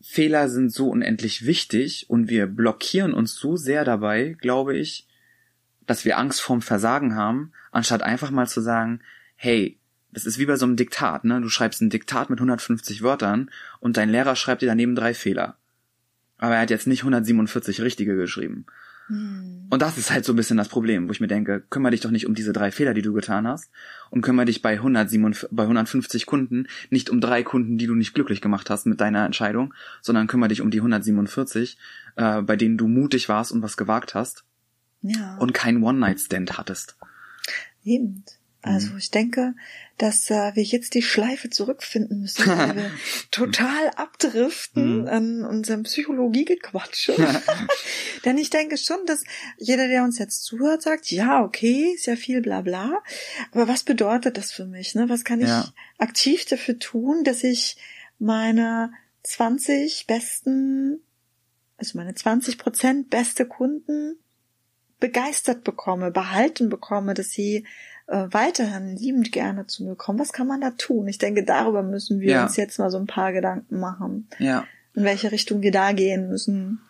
Fehler sind so unendlich wichtig und wir blockieren uns so sehr dabei, glaube ich, dass wir Angst vorm Versagen haben, anstatt einfach mal zu sagen, hey, das ist wie bei so einem Diktat, ne? Du schreibst ein Diktat mit 150 Wörtern und dein Lehrer schreibt dir daneben drei Fehler. Aber er hat jetzt nicht 147 richtige geschrieben. Hm. Und das ist halt so ein bisschen das Problem, wo ich mir denke, kümmere dich doch nicht um diese drei Fehler, die du getan hast und kümmere dich bei, 147, bei 150 Kunden nicht um drei Kunden, die du nicht glücklich gemacht hast mit deiner Entscheidung, sondern kümmere dich um die 147, äh, bei denen du mutig warst und was gewagt hast ja. und keinen One-Night-Stand hattest. Eben. Also mhm. ich denke, dass äh, wir jetzt die Schleife zurückfinden müssen, weil wir [laughs] total abdriften mhm. an unserem Psychologiegequatsche. [laughs] [laughs] Denn ich denke schon, dass jeder, der uns jetzt zuhört, sagt, ja, okay, ist ja viel bla bla. Aber was bedeutet das für mich? Ne? Was kann ich ja. aktiv dafür tun, dass ich meine 20 besten, also meine 20 Prozent beste Kunden begeistert bekomme, behalten bekomme, dass sie äh, weiterhin liebend gerne zu mir kommen. Was kann man da tun? Ich denke, darüber müssen wir ja. uns jetzt mal so ein paar Gedanken machen. Ja. In welche Richtung wir da gehen müssen.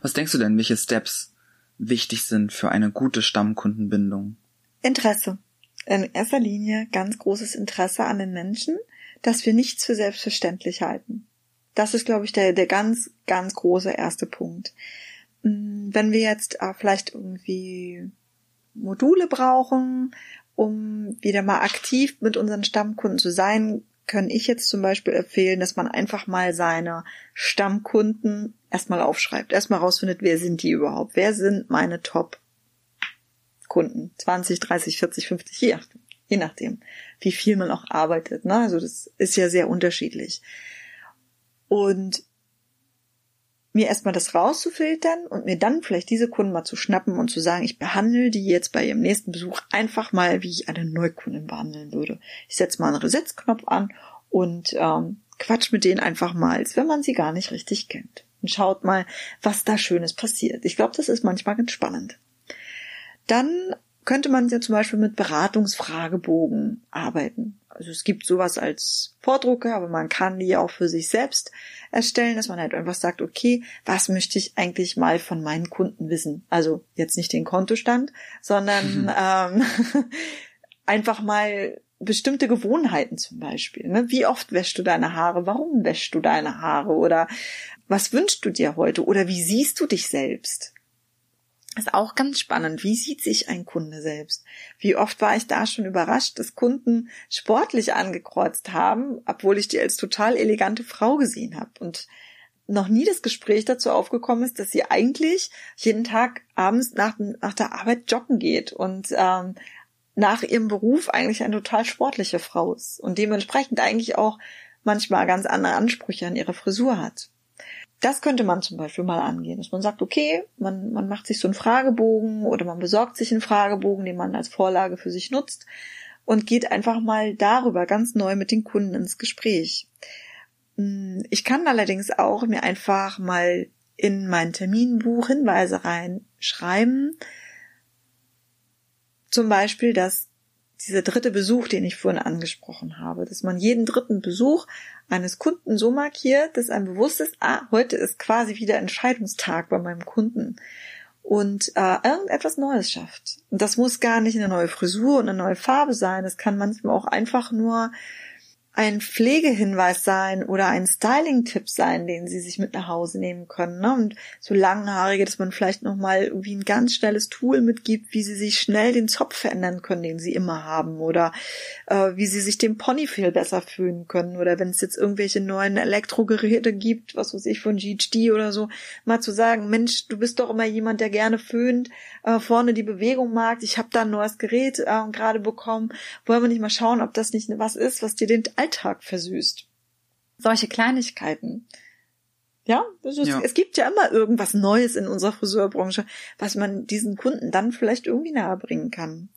Was denkst du denn, welche Steps wichtig sind für eine gute Stammkundenbindung? Interesse. In erster Linie ganz großes Interesse an den Menschen, dass wir nichts für selbstverständlich halten. Das ist, glaube ich, der, der ganz, ganz große erste Punkt. Hm, wenn wir jetzt äh, vielleicht irgendwie Module brauchen, um wieder mal aktiv mit unseren Stammkunden zu sein, kann ich jetzt zum Beispiel empfehlen, dass man einfach mal seine Stammkunden erstmal aufschreibt, erstmal rausfindet, wer sind die überhaupt, wer sind meine Top-Kunden, 20, 30, 40, 50, je nachdem, je nachdem, wie viel man auch arbeitet. Ne? Also das ist ja sehr unterschiedlich. Und mir erstmal das rauszufiltern und mir dann vielleicht diese Kunden mal zu schnappen und zu sagen, ich behandle die jetzt bei ihrem nächsten Besuch einfach mal, wie ich eine Neukundin behandeln würde. Ich setze mal einen Resetzknopf an und ähm, quatsch mit denen einfach mal, als wenn man sie gar nicht richtig kennt. Und schaut mal, was da Schönes passiert. Ich glaube, das ist manchmal ganz spannend. Dann könnte man ja zum Beispiel mit Beratungsfragebogen arbeiten. Also es gibt sowas als Vordrucke, aber man kann die auch für sich selbst erstellen, dass man halt einfach sagt, okay, was möchte ich eigentlich mal von meinen Kunden wissen? Also jetzt nicht den Kontostand, sondern mhm. ähm, [laughs] einfach mal bestimmte Gewohnheiten zum Beispiel. Ne? Wie oft wäschst du deine Haare? Warum wäschst du deine Haare? Oder was wünschst du dir heute? Oder wie siehst du dich selbst? Ist auch ganz spannend. Wie sieht sich ein Kunde selbst? Wie oft war ich da schon überrascht, dass Kunden sportlich angekreuzt haben, obwohl ich die als total elegante Frau gesehen habe und noch nie das Gespräch dazu aufgekommen ist, dass sie eigentlich jeden Tag abends nach, nach der Arbeit joggen geht und ähm, nach ihrem Beruf eigentlich eine total sportliche Frau ist und dementsprechend eigentlich auch manchmal ganz andere Ansprüche an ihre Frisur hat das könnte man zum Beispiel mal angehen, dass man sagt, okay, man, man macht sich so einen Fragebogen oder man besorgt sich einen Fragebogen, den man als Vorlage für sich nutzt und geht einfach mal darüber ganz neu mit den Kunden ins Gespräch. Hm, ich kann allerdings auch mir einfach mal in mein Terminbuch Hinweise reinschreiben. Zum Beispiel, dass dieser dritte Besuch, den ich vorhin angesprochen habe, dass man jeden dritten Besuch eines Kunden so markiert, dass einem bewusst ist, ah, heute ist quasi wieder Entscheidungstag bei meinem Kunden und äh, irgendetwas Neues schafft. Und das muss gar nicht eine neue Frisur und eine neue Farbe sein. Es kann manchmal auch einfach nur ein Pflegehinweis sein oder ein Styling-Tipp sein, den sie sich mit nach Hause nehmen können. Ne? Und so langhaarige, dass man vielleicht nochmal irgendwie ein ganz schnelles Tool mitgibt, wie sie sich schnell den Zopf verändern können, den sie immer haben. Oder äh, wie sie sich den Pony viel besser fühlen können. Oder wenn es jetzt irgendwelche neuen Elektrogeräte gibt, was weiß ich, von GHD oder so, mal zu sagen, Mensch, du bist doch immer jemand, der gerne föhnt, äh, vorne die Bewegung mag. Ich habe da ein neues Gerät äh, gerade bekommen. Wollen wir nicht mal schauen, ob das nicht was ist, was dir den Alltag versüßt. Solche Kleinigkeiten. Ja, ist, ja, es gibt ja immer irgendwas Neues in unserer Friseurbranche, was man diesen Kunden dann vielleicht irgendwie nahebringen kann.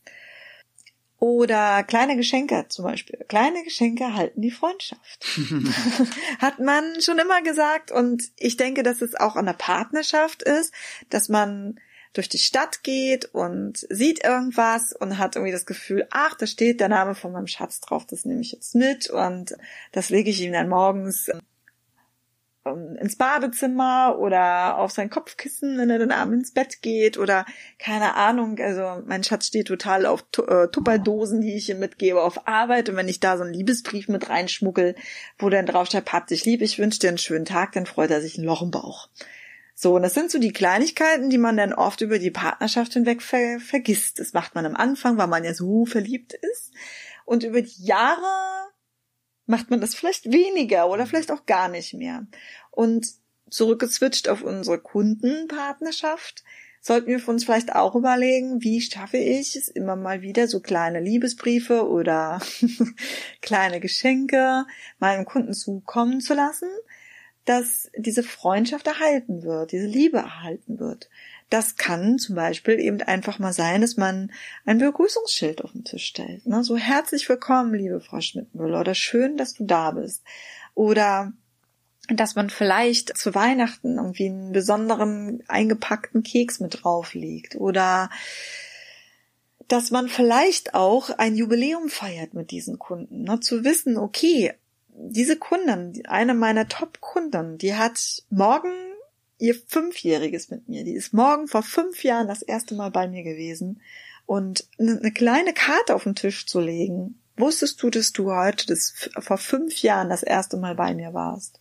Oder kleine Geschenke zum Beispiel. Kleine Geschenke halten die Freundschaft. [laughs] Hat man schon immer gesagt. Und ich denke, dass es auch an der Partnerschaft ist, dass man durch die Stadt geht und sieht irgendwas und hat irgendwie das Gefühl, ach, da steht der Name von meinem Schatz drauf, das nehme ich jetzt mit und das lege ich ihm dann morgens ähm, ins Badezimmer oder auf sein Kopfkissen, wenn er dann abends ins Bett geht oder keine Ahnung. Also mein Schatz steht total auf äh, Tupperdosen, die ich ihm mitgebe auf Arbeit und wenn ich da so einen Liebesbrief mit reinschmuggel, wo dann draufsteht, hab dich lieb, ich wünsche dir einen schönen Tag, dann freut er sich ein Loch im Bauch. So, und das sind so die Kleinigkeiten, die man dann oft über die Partnerschaft hinweg ver vergisst. Das macht man am Anfang, weil man ja so verliebt ist. Und über die Jahre macht man das vielleicht weniger oder vielleicht auch gar nicht mehr. Und zurückgezwitscht auf unsere Kundenpartnerschaft, sollten wir uns vielleicht auch überlegen, wie schaffe ich es immer mal wieder so kleine Liebesbriefe oder [laughs] kleine Geschenke meinem Kunden zukommen zu lassen, dass diese Freundschaft erhalten wird, diese Liebe erhalten wird. Das kann zum Beispiel eben einfach mal sein, dass man ein Begrüßungsschild auf den Tisch stellt. Ne? So herzlich willkommen, liebe Frau Schmidtmüller, oder schön, dass du da bist. Oder dass man vielleicht zu Weihnachten irgendwie einen besonderen eingepackten Keks mit drauflegt. Oder dass man vielleicht auch ein Jubiläum feiert mit diesen Kunden. Ne? Zu wissen, okay, diese Kunden, eine meiner Top-Kunden, die hat morgen ihr Fünfjähriges mit mir. Die ist morgen vor fünf Jahren das erste Mal bei mir gewesen. Und eine kleine Karte auf den Tisch zu legen. Wusstest du, dass du heute das vor fünf Jahren das erste Mal bei mir warst?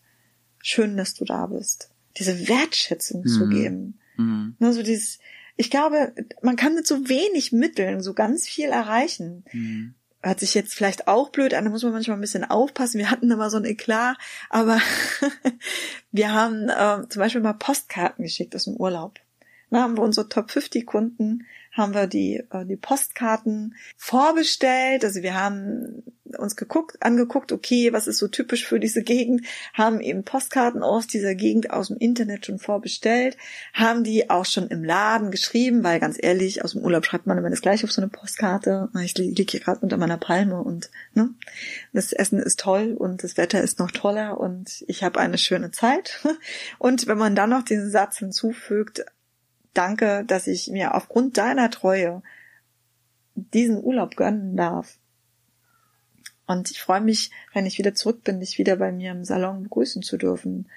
Schön, dass du da bist. Diese Wertschätzung mhm. zu geben. Mhm. Also dieses, ich glaube, man kann mit so wenig Mitteln so ganz viel erreichen. Mhm hört sich jetzt vielleicht auch blöd an, da muss man manchmal ein bisschen aufpassen. Wir hatten immer so ein Eklat, aber [laughs] wir haben äh, zum Beispiel mal Postkarten geschickt aus dem Urlaub. Da haben wir unsere Top 50 Kunden haben wir die, äh, die Postkarten vorbestellt. Also wir haben uns geguckt, angeguckt, okay, was ist so typisch für diese Gegend, haben eben Postkarten aus dieser Gegend aus dem Internet schon vorbestellt, haben die auch schon im Laden geschrieben, weil ganz ehrlich, aus dem Urlaub schreibt man immer das gleiche auf so eine Postkarte. Ich liege hier gerade unter meiner Palme und ne, das Essen ist toll und das Wetter ist noch toller und ich habe eine schöne Zeit. [laughs] Und wenn man dann noch diesen Satz hinzufügt, danke, dass ich mir aufgrund deiner Treue diesen Urlaub gönnen darf. Und ich freue mich, wenn ich wieder zurück bin, dich wieder bei mir im Salon begrüßen zu dürfen.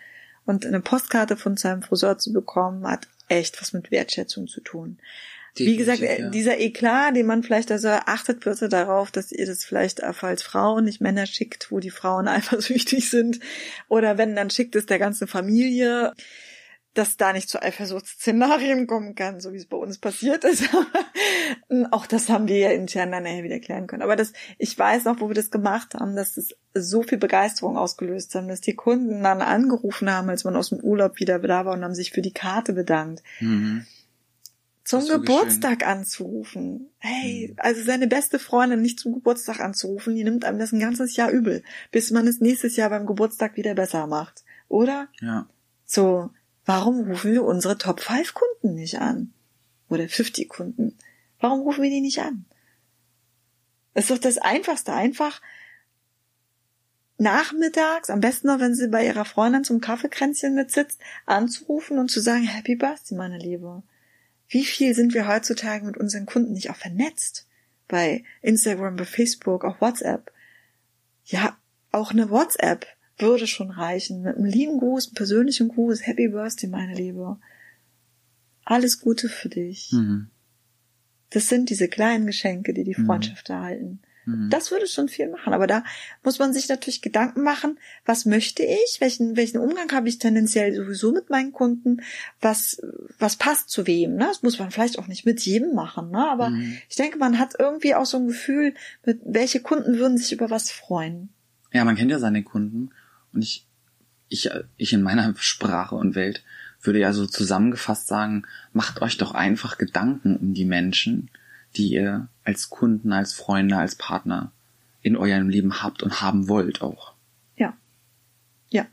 Und eine Postkarte von seinem Friseur zu bekommen, hat echt was mit Wertschätzung zu tun. Definitiv, Wie gesagt, ja. dieser Eklat, den man vielleicht also achtet bitte darauf, dass ihr das vielleicht auch als Frau nicht Männer schickt, wo die Frauen [laughs] eifersüchtig sind. Oder wenn, dann schickt es der ganzen Familie dass da nicht zu Eifersuchtsszenarien kommen kann, so wie es bei uns passiert ist. [laughs] auch das haben wir ja intern dann nachher wieder klären können. Aber das, ich weiß noch, wo wir das gemacht haben, dass es so viel Begeisterung ausgelöst haben, dass die Kunden dann angerufen haben, als man aus dem Urlaub wieder da war und haben sich für die Karte bedankt. Mhm. Zum Geburtstag schön. anzurufen. Hey, mhm. also seine beste Freundin nicht zum Geburtstag anzurufen, die nimmt einem das ein ganzes Jahr übel, bis man es nächstes Jahr beim Geburtstag wieder besser macht. Oder? Ja. So, Warum rufen wir unsere Top 5 Kunden nicht an? Oder 50 Kunden? Warum rufen wir die nicht an? Das ist doch das Einfachste. Einfach nachmittags, am besten noch, wenn sie bei ihrer Freundin zum Kaffeekränzchen mitsitzt, anzurufen und zu sagen, Happy Birthday, meine Liebe. Wie viel sind wir heutzutage mit unseren Kunden nicht auch vernetzt? Bei Instagram, bei Facebook, auch WhatsApp. Ja, auch eine WhatsApp würde schon reichen. Mit einem lieben Gruß, einem persönlichen Gruß, Happy Birthday, meine Liebe. Alles Gute für dich. Mhm. Das sind diese kleinen Geschenke, die die mhm. Freundschaft mhm. erhalten. Mhm. Das würde schon viel machen. Aber da muss man sich natürlich Gedanken machen, was möchte ich? Welchen, welchen Umgang habe ich tendenziell sowieso mit meinen Kunden? Was, was passt zu wem? Ne? Das muss man vielleicht auch nicht mit jedem machen. Ne? Aber mhm. ich denke, man hat irgendwie auch so ein Gefühl, mit welche Kunden würden sich über was freuen. Ja, man kennt ja seine Kunden. Und ich, ich, ich in meiner Sprache und Welt würde ja so zusammengefasst sagen, macht euch doch einfach Gedanken um die Menschen, die ihr als Kunden, als Freunde, als Partner in eurem Leben habt und haben wollt auch. Ja. Ja.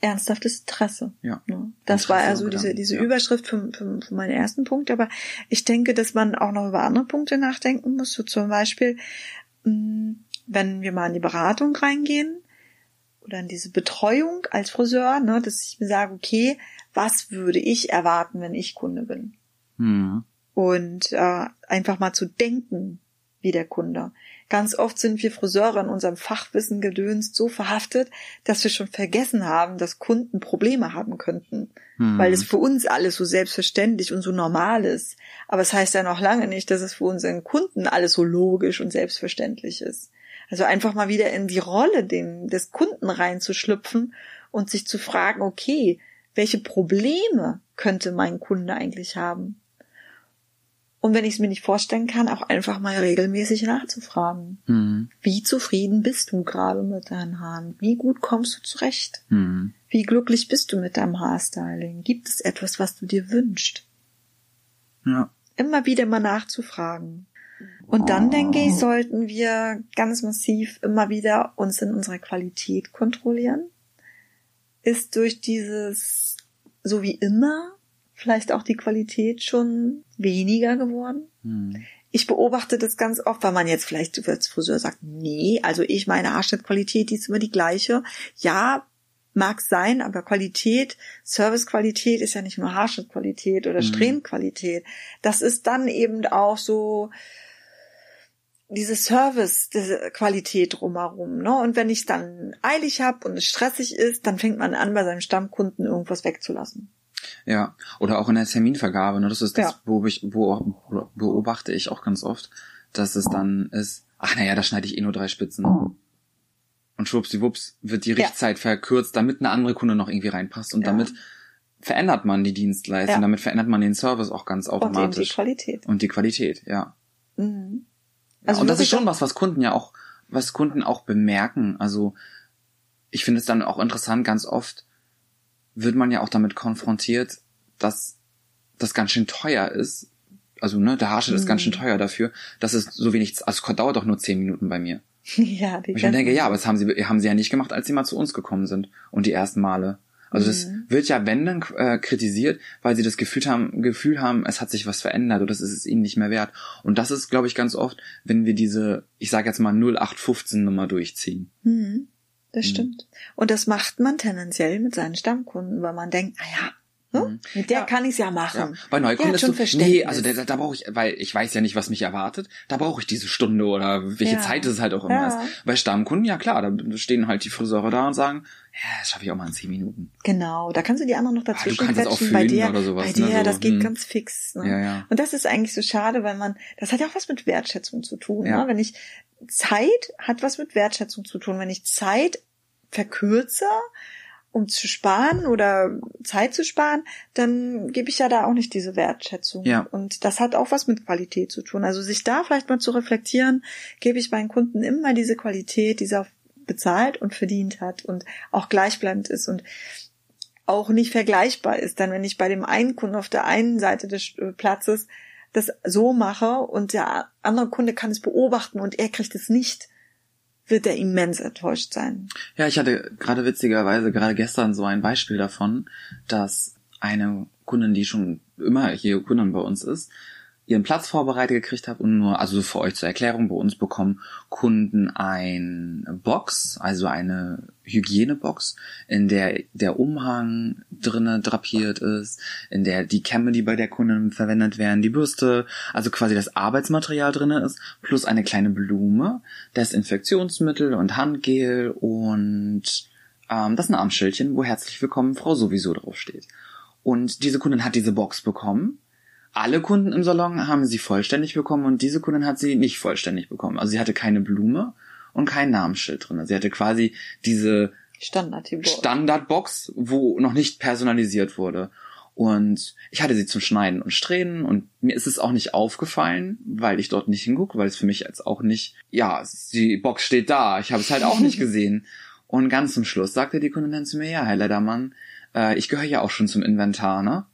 Ernsthaftes Interesse. Ja. Ne? Das Interesse war also diese, diese ja. Überschrift für, für, für meinen ersten Punkt. Aber ich denke, dass man auch noch über andere Punkte nachdenken muss. So zum Beispiel, mm, wenn wir mal in die Beratung reingehen, oder in diese Betreuung als Friseur, ne, dass ich mir sage, okay, was würde ich erwarten, wenn ich Kunde bin? Mhm. Und äh, einfach mal zu denken wie der Kunde. Ganz oft sind wir Friseure in unserem Fachwissen gedönst so verhaftet, dass wir schon vergessen haben, dass Kunden Probleme haben könnten. Hm. Weil es für uns alles so selbstverständlich und so normal ist. Aber es das heißt ja noch lange nicht, dass es für unseren Kunden alles so logisch und selbstverständlich ist. Also einfach mal wieder in die Rolle den, des Kunden reinzuschlüpfen und sich zu fragen, okay, welche Probleme könnte mein Kunde eigentlich haben? Und wenn ich es mir nicht vorstellen kann, auch einfach mal regelmäßig nachzufragen. Mhm. Wie zufrieden bist du gerade mit deinen Haaren? Wie gut kommst du zurecht? Mhm. Wie glücklich bist du mit deinem Haarstyling? Gibt es etwas, was du dir wünschst? Ja. Immer wieder mal nachzufragen. Und dann denke ich, sollten wir ganz massiv immer wieder uns in unserer Qualität kontrollieren. Ist durch dieses so wie immer vielleicht auch die Qualität schon weniger geworden. Hm. Ich beobachte das ganz oft, weil man jetzt vielleicht als Friseur sagt, nee, also ich meine Haarschnittqualität, die ist immer die gleiche. Ja, mag sein, aber Qualität, Servicequalität ist ja nicht nur Haarschnittqualität oder hm. Strähnenqualität. Das ist dann eben auch so, diese Service, diese Qualität drumherum. Ne? Und wenn ich dann eilig habe und es stressig ist, dann fängt man an, bei seinem Stammkunden irgendwas wegzulassen. Ja, oder auch in der Terminvergabe. Ne? Das ist das, ja. wo ich wo, beobachte ich auch ganz oft, dass es dann ist, ach naja, da schneide ich eh nur drei Spitzen. Und schwuppsiwupps wird die Richtzeit ja. verkürzt, damit eine andere Kunde noch irgendwie reinpasst. Und ja. damit verändert man die Dienstleistung, damit verändert man den Service auch ganz automatisch. Und die Qualität. Und die Qualität, ja. Mhm. Also und das ist schon was, was Kunden ja auch, was Kunden auch bemerken. Also ich finde es dann auch interessant, ganz oft wird man ja auch damit konfrontiert, dass das ganz schön teuer ist. Also, ne, der Haarschnitt mhm. ist ganz schön mhm. teuer dafür, dass es so wenig, also es dauert doch nur zehn Minuten bei mir. [laughs] Ja, die und ich denke, ja, aber das haben sie, haben sie ja nicht gemacht, als sie mal zu uns gekommen sind und die ersten Male. Also das mhm. wird ja, wenn dann äh, kritisiert, weil sie das Gefühl haben, Gefühl haben, es hat sich was verändert oder das ist es ihnen nicht mehr wert. Und das ist, glaube ich, ganz oft, wenn wir diese, ich sage jetzt mal 0815 Nummer durchziehen. Mhm. Das mhm. stimmt. Und das macht man tendenziell mit seinen Stammkunden, weil man denkt, ah ja, hm? Mit der ja. kann ich's ja machen. Ja. Bei Neukunden ist so, nee, also da, da brauche ich, weil ich weiß ja nicht, was mich erwartet, da brauche ich diese Stunde oder welche ja. Zeit es halt auch immer ist. Bei Stammkunden, ja klar, da stehen halt die Friseure da und sagen, ja, das schaffe ich auch mal in zehn Minuten. Genau, da kannst du die anderen noch dazwischen ah, du kannst auch bei dir, oder sowas, bei dir, ne, so. das geht hm. ganz fix. Ne? Ja, ja. Und das ist eigentlich so schade, weil man, das hat ja auch was mit Wertschätzung zu tun. Ja. Ne? Wenn ich Zeit hat was mit Wertschätzung zu tun. Wenn ich Zeit verkürze, um zu sparen oder Zeit zu sparen, dann gebe ich ja da auch nicht diese Wertschätzung. Ja. Und das hat auch was mit Qualität zu tun. Also sich da vielleicht mal zu reflektieren, gebe ich meinen Kunden immer diese Qualität, die sie auch bezahlt und verdient hat und auch gleichbleibend ist und auch nicht vergleichbar ist. Dann wenn ich bei dem einen Kunden auf der einen Seite des Platzes das so mache und der andere Kunde kann es beobachten und er kriegt es nicht, wird er immens enttäuscht sein. Ja, ich hatte gerade witzigerweise gerade gestern so ein Beispiel davon, dass eine Kundin, die schon immer hier Kundin bei uns ist, ihren Platz vorbereitet gekriegt habe und nur, also für euch zur Erklärung, bei uns bekommen Kunden ein Box, also eine Hygienebox, in der der Umhang drinnen drapiert ist, in der die Kämme, die bei der Kundin verwendet werden, die Bürste, also quasi das Arbeitsmaterial drinnen ist, plus eine kleine Blume, Desinfektionsmittel und Handgel und ähm, das Namensschildchen, wo herzlich willkommen Frau sowieso draufsteht. Und diese Kundin hat diese Box bekommen alle Kunden im Salon haben sie vollständig bekommen und diese Kundin hat sie nicht vollständig bekommen. Also sie hatte keine Blume und kein Namensschild drin. Sie hatte quasi diese Standardbox, wo noch nicht personalisiert wurde. Und ich hatte sie zum Schneiden und Strähnen und mir ist es auch nicht aufgefallen, weil ich dort nicht hingucke, weil es für mich jetzt auch nicht, ja, die Box steht da, ich habe es halt auch nicht [laughs] gesehen. Und ganz zum Schluss sagte die Kundin dann zu mir, ja, Herr Ledermann, äh, ich gehöre ja auch schon zum Inventar, ne?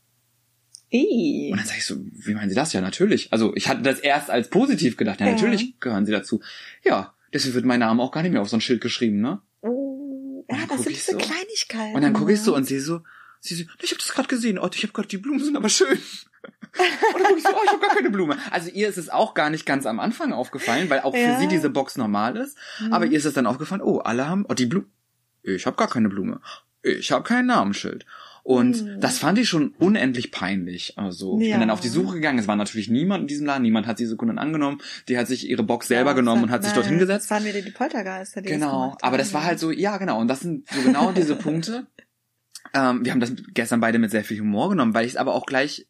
Ey. Und dann sage ich so, wie meinen Sie das? Ja, natürlich. Also ich hatte das erst als positiv gedacht. Ja, ja. natürlich gehören Sie dazu. Ja, deswegen wird mein Name auch gar nicht mehr auf so ein Schild geschrieben, ne? Oh, ja, das sind diese so, Kleinigkeiten. Und dann gucke ich so und sehe so, sie so, ich habe das gerade gesehen, oh, ich habe gerade die Blumen sind aber schön. und dann gucke ich so, oh, ich habe gar keine Blume. Also ihr ist es auch gar nicht ganz am Anfang aufgefallen, weil auch ja. für sie diese Box normal ist. Mhm. Aber ihr ist es dann aufgefallen, oh, alle haben, oh, die Blume. Ich habe gar keine Blume. Ich habe kein Namensschild. Und Mhm. das fand ich schon unendlich peinlich. Also ich Ja. bin dann auf die Suche gegangen. Es war natürlich niemand in diesem Laden. Niemand hat diese Kunden angenommen. Die hat sich ihre Box selber Ja, genommen das und hat sich nein, dorthin gesetzt. Das waren wieder die Poltergeister, die das Genau, gemacht aber das war halt so, ja genau, und das sind so genau diese Punkte. [laughs] Ähm, wir haben das gestern beide mit sehr viel Humor genommen, weil ich es aber auch gleich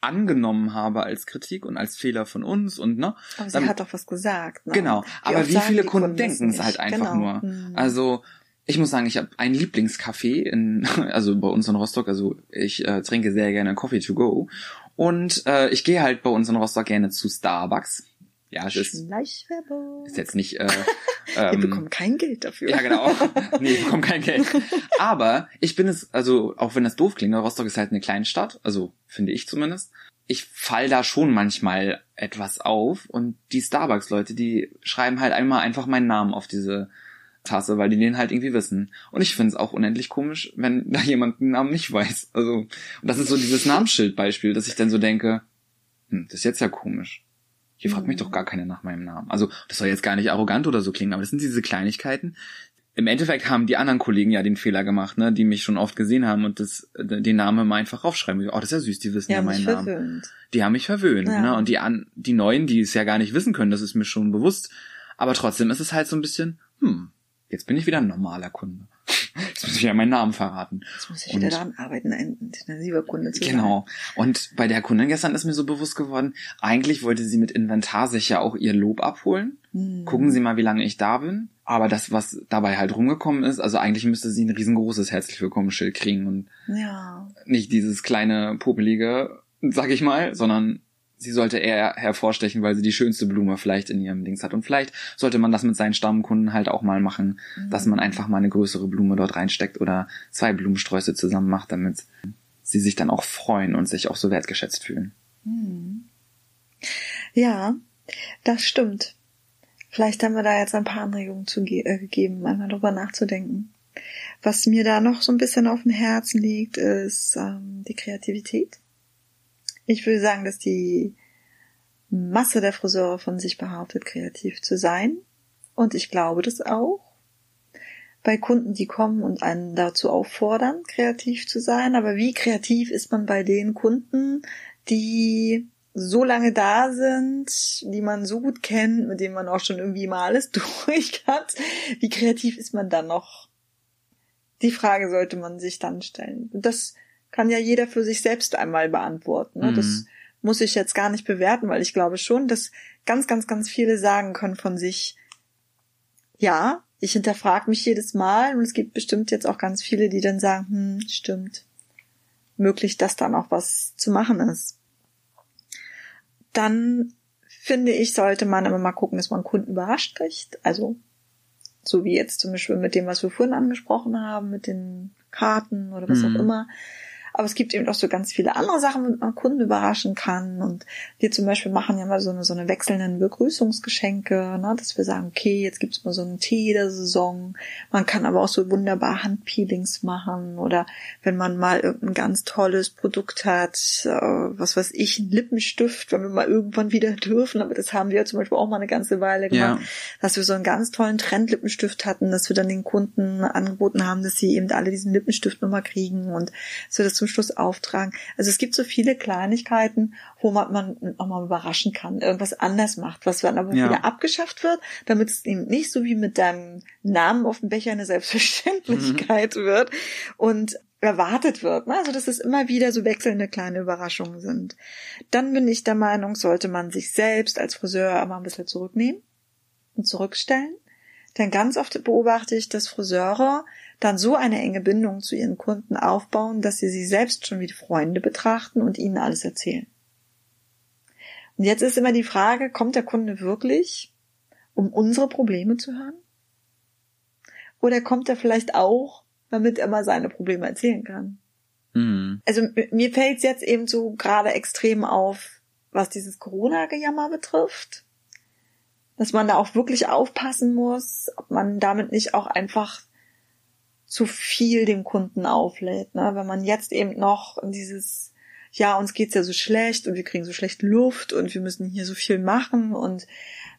angenommen habe als Kritik und als Fehler von uns und ne. Aber sie Dann- hat doch was gesagt. Ne? Genau, aber oft wie viele Kunden das denken es halt einfach genau. nur. Mhm. Also ich muss sagen, ich habe ein Lieblingscafé in, [laughs] also bei uns in Rostock. Also ich äh, trinke sehr gerne Coffee to go und äh, ich gehe halt bei uns in Rostock gerne zu Starbucks. Ja, es ist, ist jetzt nicht. Äh, [laughs] ähm, bekommen kein Geld dafür. Ja, genau. [laughs] Nee, ich bekomme kein Geld. Aber ich bin es, also auch wenn das doof klingt, Rostock ist halt eine kleine Stadt, also finde ich zumindest. Ich fall da schon manchmal etwas auf und die Starbucks-Leute, die schreiben halt einmal einfach meinen Namen auf diese Tasse, weil die den halt irgendwie wissen. Und ich finde es auch unendlich komisch, wenn [laughs] da jemand den Namen nicht weiß. Also, und das ist so dieses Namensschildbeispiel, dass ich dann so denke, hm, das ist jetzt ja komisch. Hier fragt mich Mhm. doch gar keiner nach meinem Namen. Also, das soll jetzt gar nicht arrogant oder so klingen, aber das sind diese Kleinigkeiten. Im Endeffekt haben die anderen Kollegen ja den Fehler gemacht, ne, die mich schon oft gesehen haben und das, den Namen mal einfach aufschreiben. Oh, das ist ja süß, die wissen ja, Ja, meinen mich Namen. verwöhnt. Die haben mich verwöhnt, Ja. ne, und die an, die Neuen, die es ja gar nicht wissen können, das ist mir schon bewusst. Aber trotzdem ist es halt so ein bisschen, hm, jetzt bin ich wieder ein normaler Kunde. [laughs] Jetzt muss ich ja meinen Namen verraten. Jetzt muss ich Und- wieder daran arbeiten, ein intensiver Kunde zu sein. Genau. Und bei der Kundin gestern ist mir so bewusst geworden, eigentlich wollte sie mit Inventar sich ja auch ihr Lob abholen. Hm. Gucken Sie mal, wie lange ich da bin. Aber das, was dabei halt rumgekommen ist, also eigentlich müsste sie ein riesengroßes Herzlich Willkommen-Schild kriegen und Ja. nicht dieses kleine, popelige, sag ich mal, sondern sie sollte eher hervorstechen, weil sie die schönste Blume vielleicht in ihrem Dings hat. Und vielleicht sollte man das mit seinen Stammkunden halt auch mal machen, dass man einfach mal eine größere Blume dort reinsteckt oder zwei Blumensträuße zusammen macht, damit sie sich dann auch freuen und sich auch so wertgeschätzt fühlen. Hm. Ja, das stimmt. Vielleicht haben wir da jetzt ein paar Anregungen zu ge äh, gegeben, einmal drüber nachzudenken. Was mir da noch so ein bisschen auf dem Herzen liegt, ist ähm, die Kreativität. Ich würde sagen, dass die Masse der Friseure von sich behauptet, kreativ zu sein. Und ich glaube das auch. Bei Kunden, die kommen und einen dazu auffordern, kreativ zu sein. Aber wie kreativ ist man bei den Kunden, die so lange da sind, die man so gut kennt, mit denen man auch schon irgendwie mal alles [laughs] durch hat. Wie kreativ ist man dann noch? Die Frage sollte man sich dann stellen. Das kann ja jeder für sich selbst einmal beantworten. Ne? Mhm. Das muss ich jetzt gar nicht bewerten, weil ich glaube schon, dass ganz, ganz, ganz viele sagen können von sich, ja, ich hinterfrage mich jedes Mal und es gibt bestimmt jetzt auch ganz viele, die dann sagen, hm, stimmt, möglich, dass da noch was zu machen ist. Dann finde ich, sollte man immer mal gucken, dass man Kunden überrascht kriegt. Also so wie jetzt zum Beispiel mit dem, was wir vorhin angesprochen haben, mit den Karten oder was Mhm. auch immer. Aber es gibt eben auch so ganz viele andere Sachen, womit man Kunden überraschen kann. Und wir zum Beispiel machen ja mal so eine, so eine wechselnden Begrüßungsgeschenke, ne? dass wir sagen, okay, jetzt gibt's mal so einen Tee der Saison. Man kann aber auch so wunderbar Handpeelings machen oder wenn man mal irgendein ganz tolles Produkt hat, äh, was weiß ich, ein Lippenstift, wenn wir mal irgendwann wieder [laughs] dürfen. Aber das haben wir zum Beispiel auch mal eine ganze Weile gemacht, Ja. dass wir so einen ganz tollen Trendlippenstift hatten, dass wir dann den Kunden angeboten haben, dass sie eben alle diesen Lippenstift nochmal kriegen und dass wir das zum Schluss auftragen. Also es gibt so viele Kleinigkeiten, wo man, man auch mal überraschen kann, irgendwas anders macht, was dann aber Ja. wieder abgeschafft wird, damit es eben nicht so wie mit deinem Namen auf dem Becher eine Selbstverständlichkeit wird und erwartet wird. ne? Also dass es immer wieder so wechselnde kleine Überraschungen sind. Dann bin ich der Meinung, sollte man sich selbst als Friseur aber ein bisschen zurücknehmen und zurückstellen. Denn ganz oft beobachte ich, dass Friseure dann so eine enge Bindung zu ihren Kunden aufbauen, dass sie sie selbst schon wie Freunde betrachten und ihnen alles erzählen. Und jetzt ist immer die Frage, kommt der Kunde wirklich, um unsere Probleme zu hören? Oder kommt er vielleicht auch, damit er mal seine Probleme erzählen kann? Mhm. also mir fällt es jetzt eben so gerade extrem auf, was dieses Corona-Gejammer betrifft. Dass man da auch wirklich aufpassen muss, ob man damit nicht auch einfach zu viel dem Kunden auflädt. Ne? Wenn man jetzt eben noch dieses, ja, uns geht's ja so schlecht und wir kriegen so schlecht Luft und wir müssen hier so viel machen und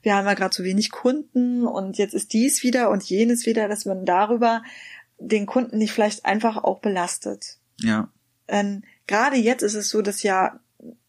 wir haben ja gerade so wenig Kunden und jetzt ist dies wieder und jenes wieder, dass man darüber den Kunden nicht vielleicht einfach auch belastet. Ja. Ähm, gerade jetzt ist es so, dass ja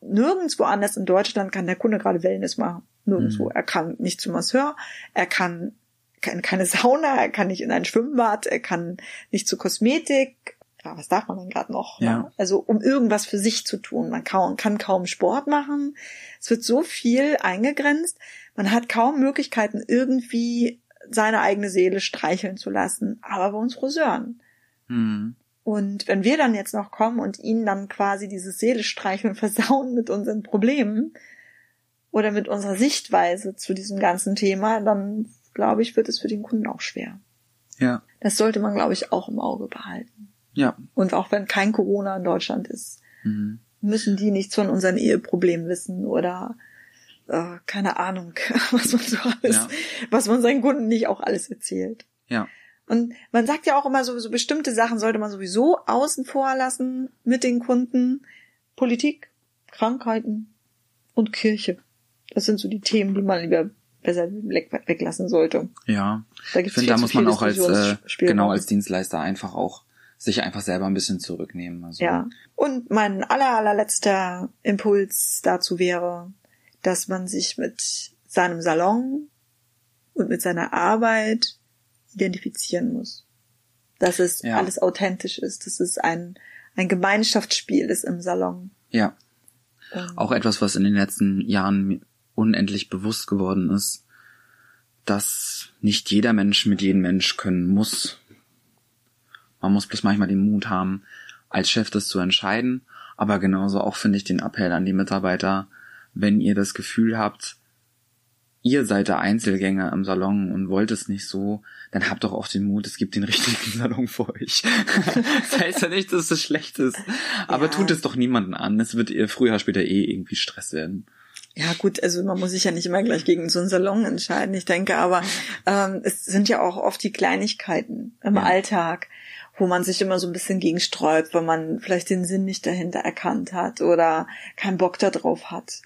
nirgendwo anders in Deutschland kann der Kunde gerade Wellness machen. Nirgendwo. Mhm. Er kann nicht zum Masseur, er kann kann keine Sauna, er kann nicht in ein Schwimmbad, er kann nicht zur Kosmetik. Ja, was darf man denn gerade noch? Ja. Ne? Also um irgendwas für sich zu tun. Man kaum, kann kaum Sport machen. Es wird so viel eingegrenzt. Man hat kaum Möglichkeiten, irgendwie seine eigene Seele streicheln zu lassen. Aber bei uns Friseuren. Mhm. Und wenn wir dann jetzt noch kommen und ihnen dann quasi dieses Seele streicheln [laughs] versauen mit unseren Problemen oder mit unserer Sichtweise zu diesem ganzen Thema, dann glaube ich, wird es für den Kunden auch schwer. Ja. Das sollte man, glaube ich, auch im Auge behalten. Ja. Und auch wenn kein Corona in Deutschland ist, Mhm. müssen die nichts von unseren Eheproblemen wissen oder äh, keine Ahnung, [laughs] was man so alles, Ja. was man seinen Kunden nicht auch alles erzählt. Ja. Und man sagt ja auch immer so, so bestimmte Sachen sollte man sowieso außen vor lassen mit den Kunden. Politik, Krankheiten und Kirche. Das sind so die Themen, die man lieber besser weg- weglassen sollte. Ja. Da Ich finde, da muss man auch als, äh, genau, als Dienstleister einfach auch sich einfach selber ein bisschen zurücknehmen. Also, Ja. Und mein aller, allerletzter Impuls dazu wäre, dass man sich mit seinem Salon und mit seiner Arbeit identifizieren muss. Dass es Ja. alles authentisch ist, dass es ein, ein Gemeinschaftsspiel ist im Salon. Ja. Ähm, Auch etwas, was in den letzten Jahren unendlich bewusst geworden ist, dass nicht jeder Mensch mit jedem Mensch können muss. Man muss bloß manchmal den Mut haben, als Chef das zu entscheiden. Aber genauso auch finde ich den Appell an die Mitarbeiter, wenn ihr das Gefühl habt, ihr seid der Einzelgänger im Salon und wollt es nicht so, dann habt doch auch den Mut, es gibt den richtigen [laughs] Salon für euch. das heißt ja nicht, dass es schlecht ist. Aber Ja. tut es doch niemanden an. Es wird ihr früher später eh irgendwie Stress werden. Ja gut, also man muss sich ja nicht immer gleich gegen so einen Salon entscheiden. Ich denke aber, ähm, es sind ja auch oft die Kleinigkeiten im Ja. Alltag, wo man sich immer so ein bisschen gegen sträubt, weil man vielleicht den Sinn nicht dahinter erkannt hat oder keinen Bock darauf hat.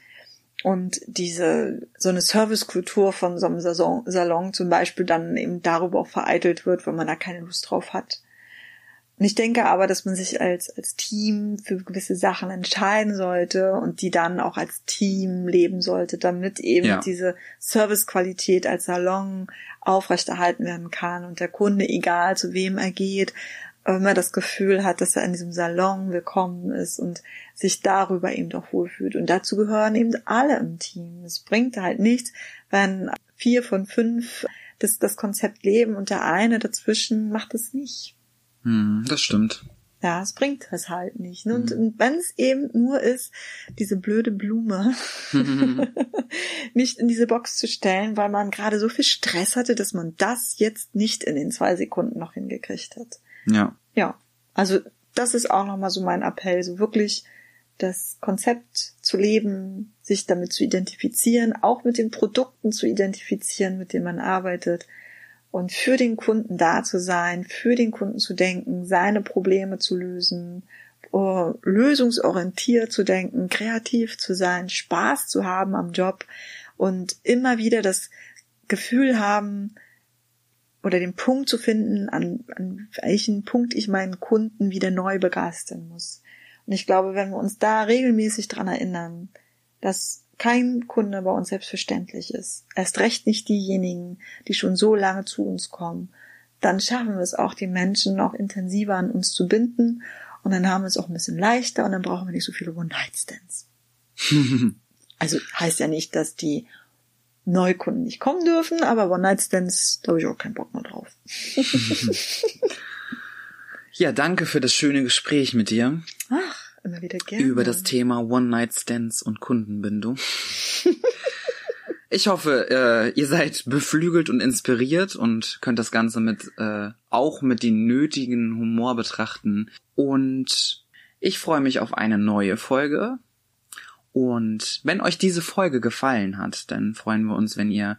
Und diese, so eine Servicekultur von so einem Saison, Salon zum Beispiel dann eben darüber auch vereitelt wird, weil man da keine Lust drauf hat. Und ich denke aber, dass man sich als, als Team für gewisse Sachen entscheiden sollte und die dann auch als Team leben sollte, damit eben Ja. diese Servicequalität als Salon aufrechterhalten werden kann und der Kunde, egal zu wem er geht, immer das Gefühl hat, dass er in diesem Salon willkommen ist und sich darüber eben doch wohlfühlt. Und dazu gehören eben alle im Team. Es bringt halt nichts, wenn vier von fünf das, das Konzept leben und der eine dazwischen macht es nicht. Hm, das stimmt. Ja, es bringt es halt nicht. ne? Und, und wenn es eben nur ist, diese blöde Blume [laughs] nicht in diese Box zu stellen, weil man gerade so viel Stress hatte, dass man das jetzt nicht in den zwei Sekunden noch hingekriegt hat. ja. Ja, also das ist auch nochmal so mein Appell, so wirklich das Konzept zu leben, sich damit zu identifizieren, auch mit den Produkten zu identifizieren, mit denen man arbeitet und für den Kunden da zu sein, für den Kunden zu denken, seine Probleme zu lösen, äh, lösungsorientiert zu denken, kreativ zu sein, Spaß zu haben am Job und immer wieder das Gefühl haben, oder den Punkt zu finden, an, an welchen Punkt ich meinen Kunden wieder neu begeistern muss. Und ich glaube, wenn wir uns da regelmäßig dran erinnern, dass kein Kunde bei uns selbstverständlich ist, erst recht nicht diejenigen, die schon so lange zu uns kommen, dann schaffen wir es auch, die Menschen noch intensiver an uns zu binden. Und dann haben wir es auch ein bisschen leichter und dann brauchen wir nicht so viele One-Night-Stands. [laughs] Also heißt ja nicht, dass die Neukunden nicht kommen dürfen, aber One-Night-Stands, da habe ich auch keinen Bock mehr drauf. [laughs] Ja, danke für das schöne Gespräch mit dir. Ach, immer wieder gerne. über das Thema One-Night-Stands und Kundenbindung. Ich hoffe, äh, ihr seid beflügelt und inspiriert und könnt das Ganze mit äh, auch mit den nötigen Humor betrachten. Und ich freue mich auf eine neue Folge. Und wenn euch diese Folge gefallen hat, dann freuen wir uns, wenn ihr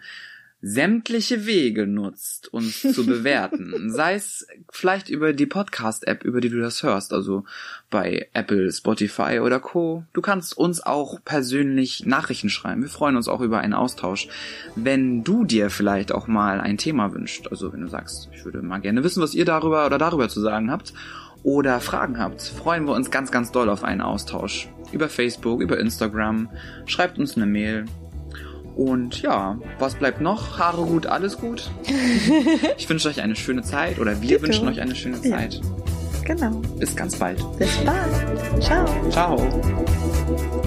sämtliche Wege nutzt, uns zu [laughs] bewerten. Sei es vielleicht über die Podcast-App, über die du das hörst, also bei Apple, Spotify oder Co. Du kannst uns auch persönlich Nachrichten schreiben. Wir freuen uns auch über einen Austausch. Wenn du dir vielleicht auch mal ein Thema wünscht, also wenn du sagst, ich würde mal gerne wissen, was ihr darüber oder darüber zu sagen habt, oder Fragen habt, freuen wir uns ganz, ganz doll auf einen Austausch. Über Facebook, über Instagram. Schreibt uns eine Mail. Und ja, was bleibt noch? Haare gut, alles gut. [laughs] ich wünsche euch eine schöne Zeit oder wir Dito. wünschen euch eine schöne Ja. Zeit. Genau. Bis ganz bald. Bis bald. Ciao. Ciao.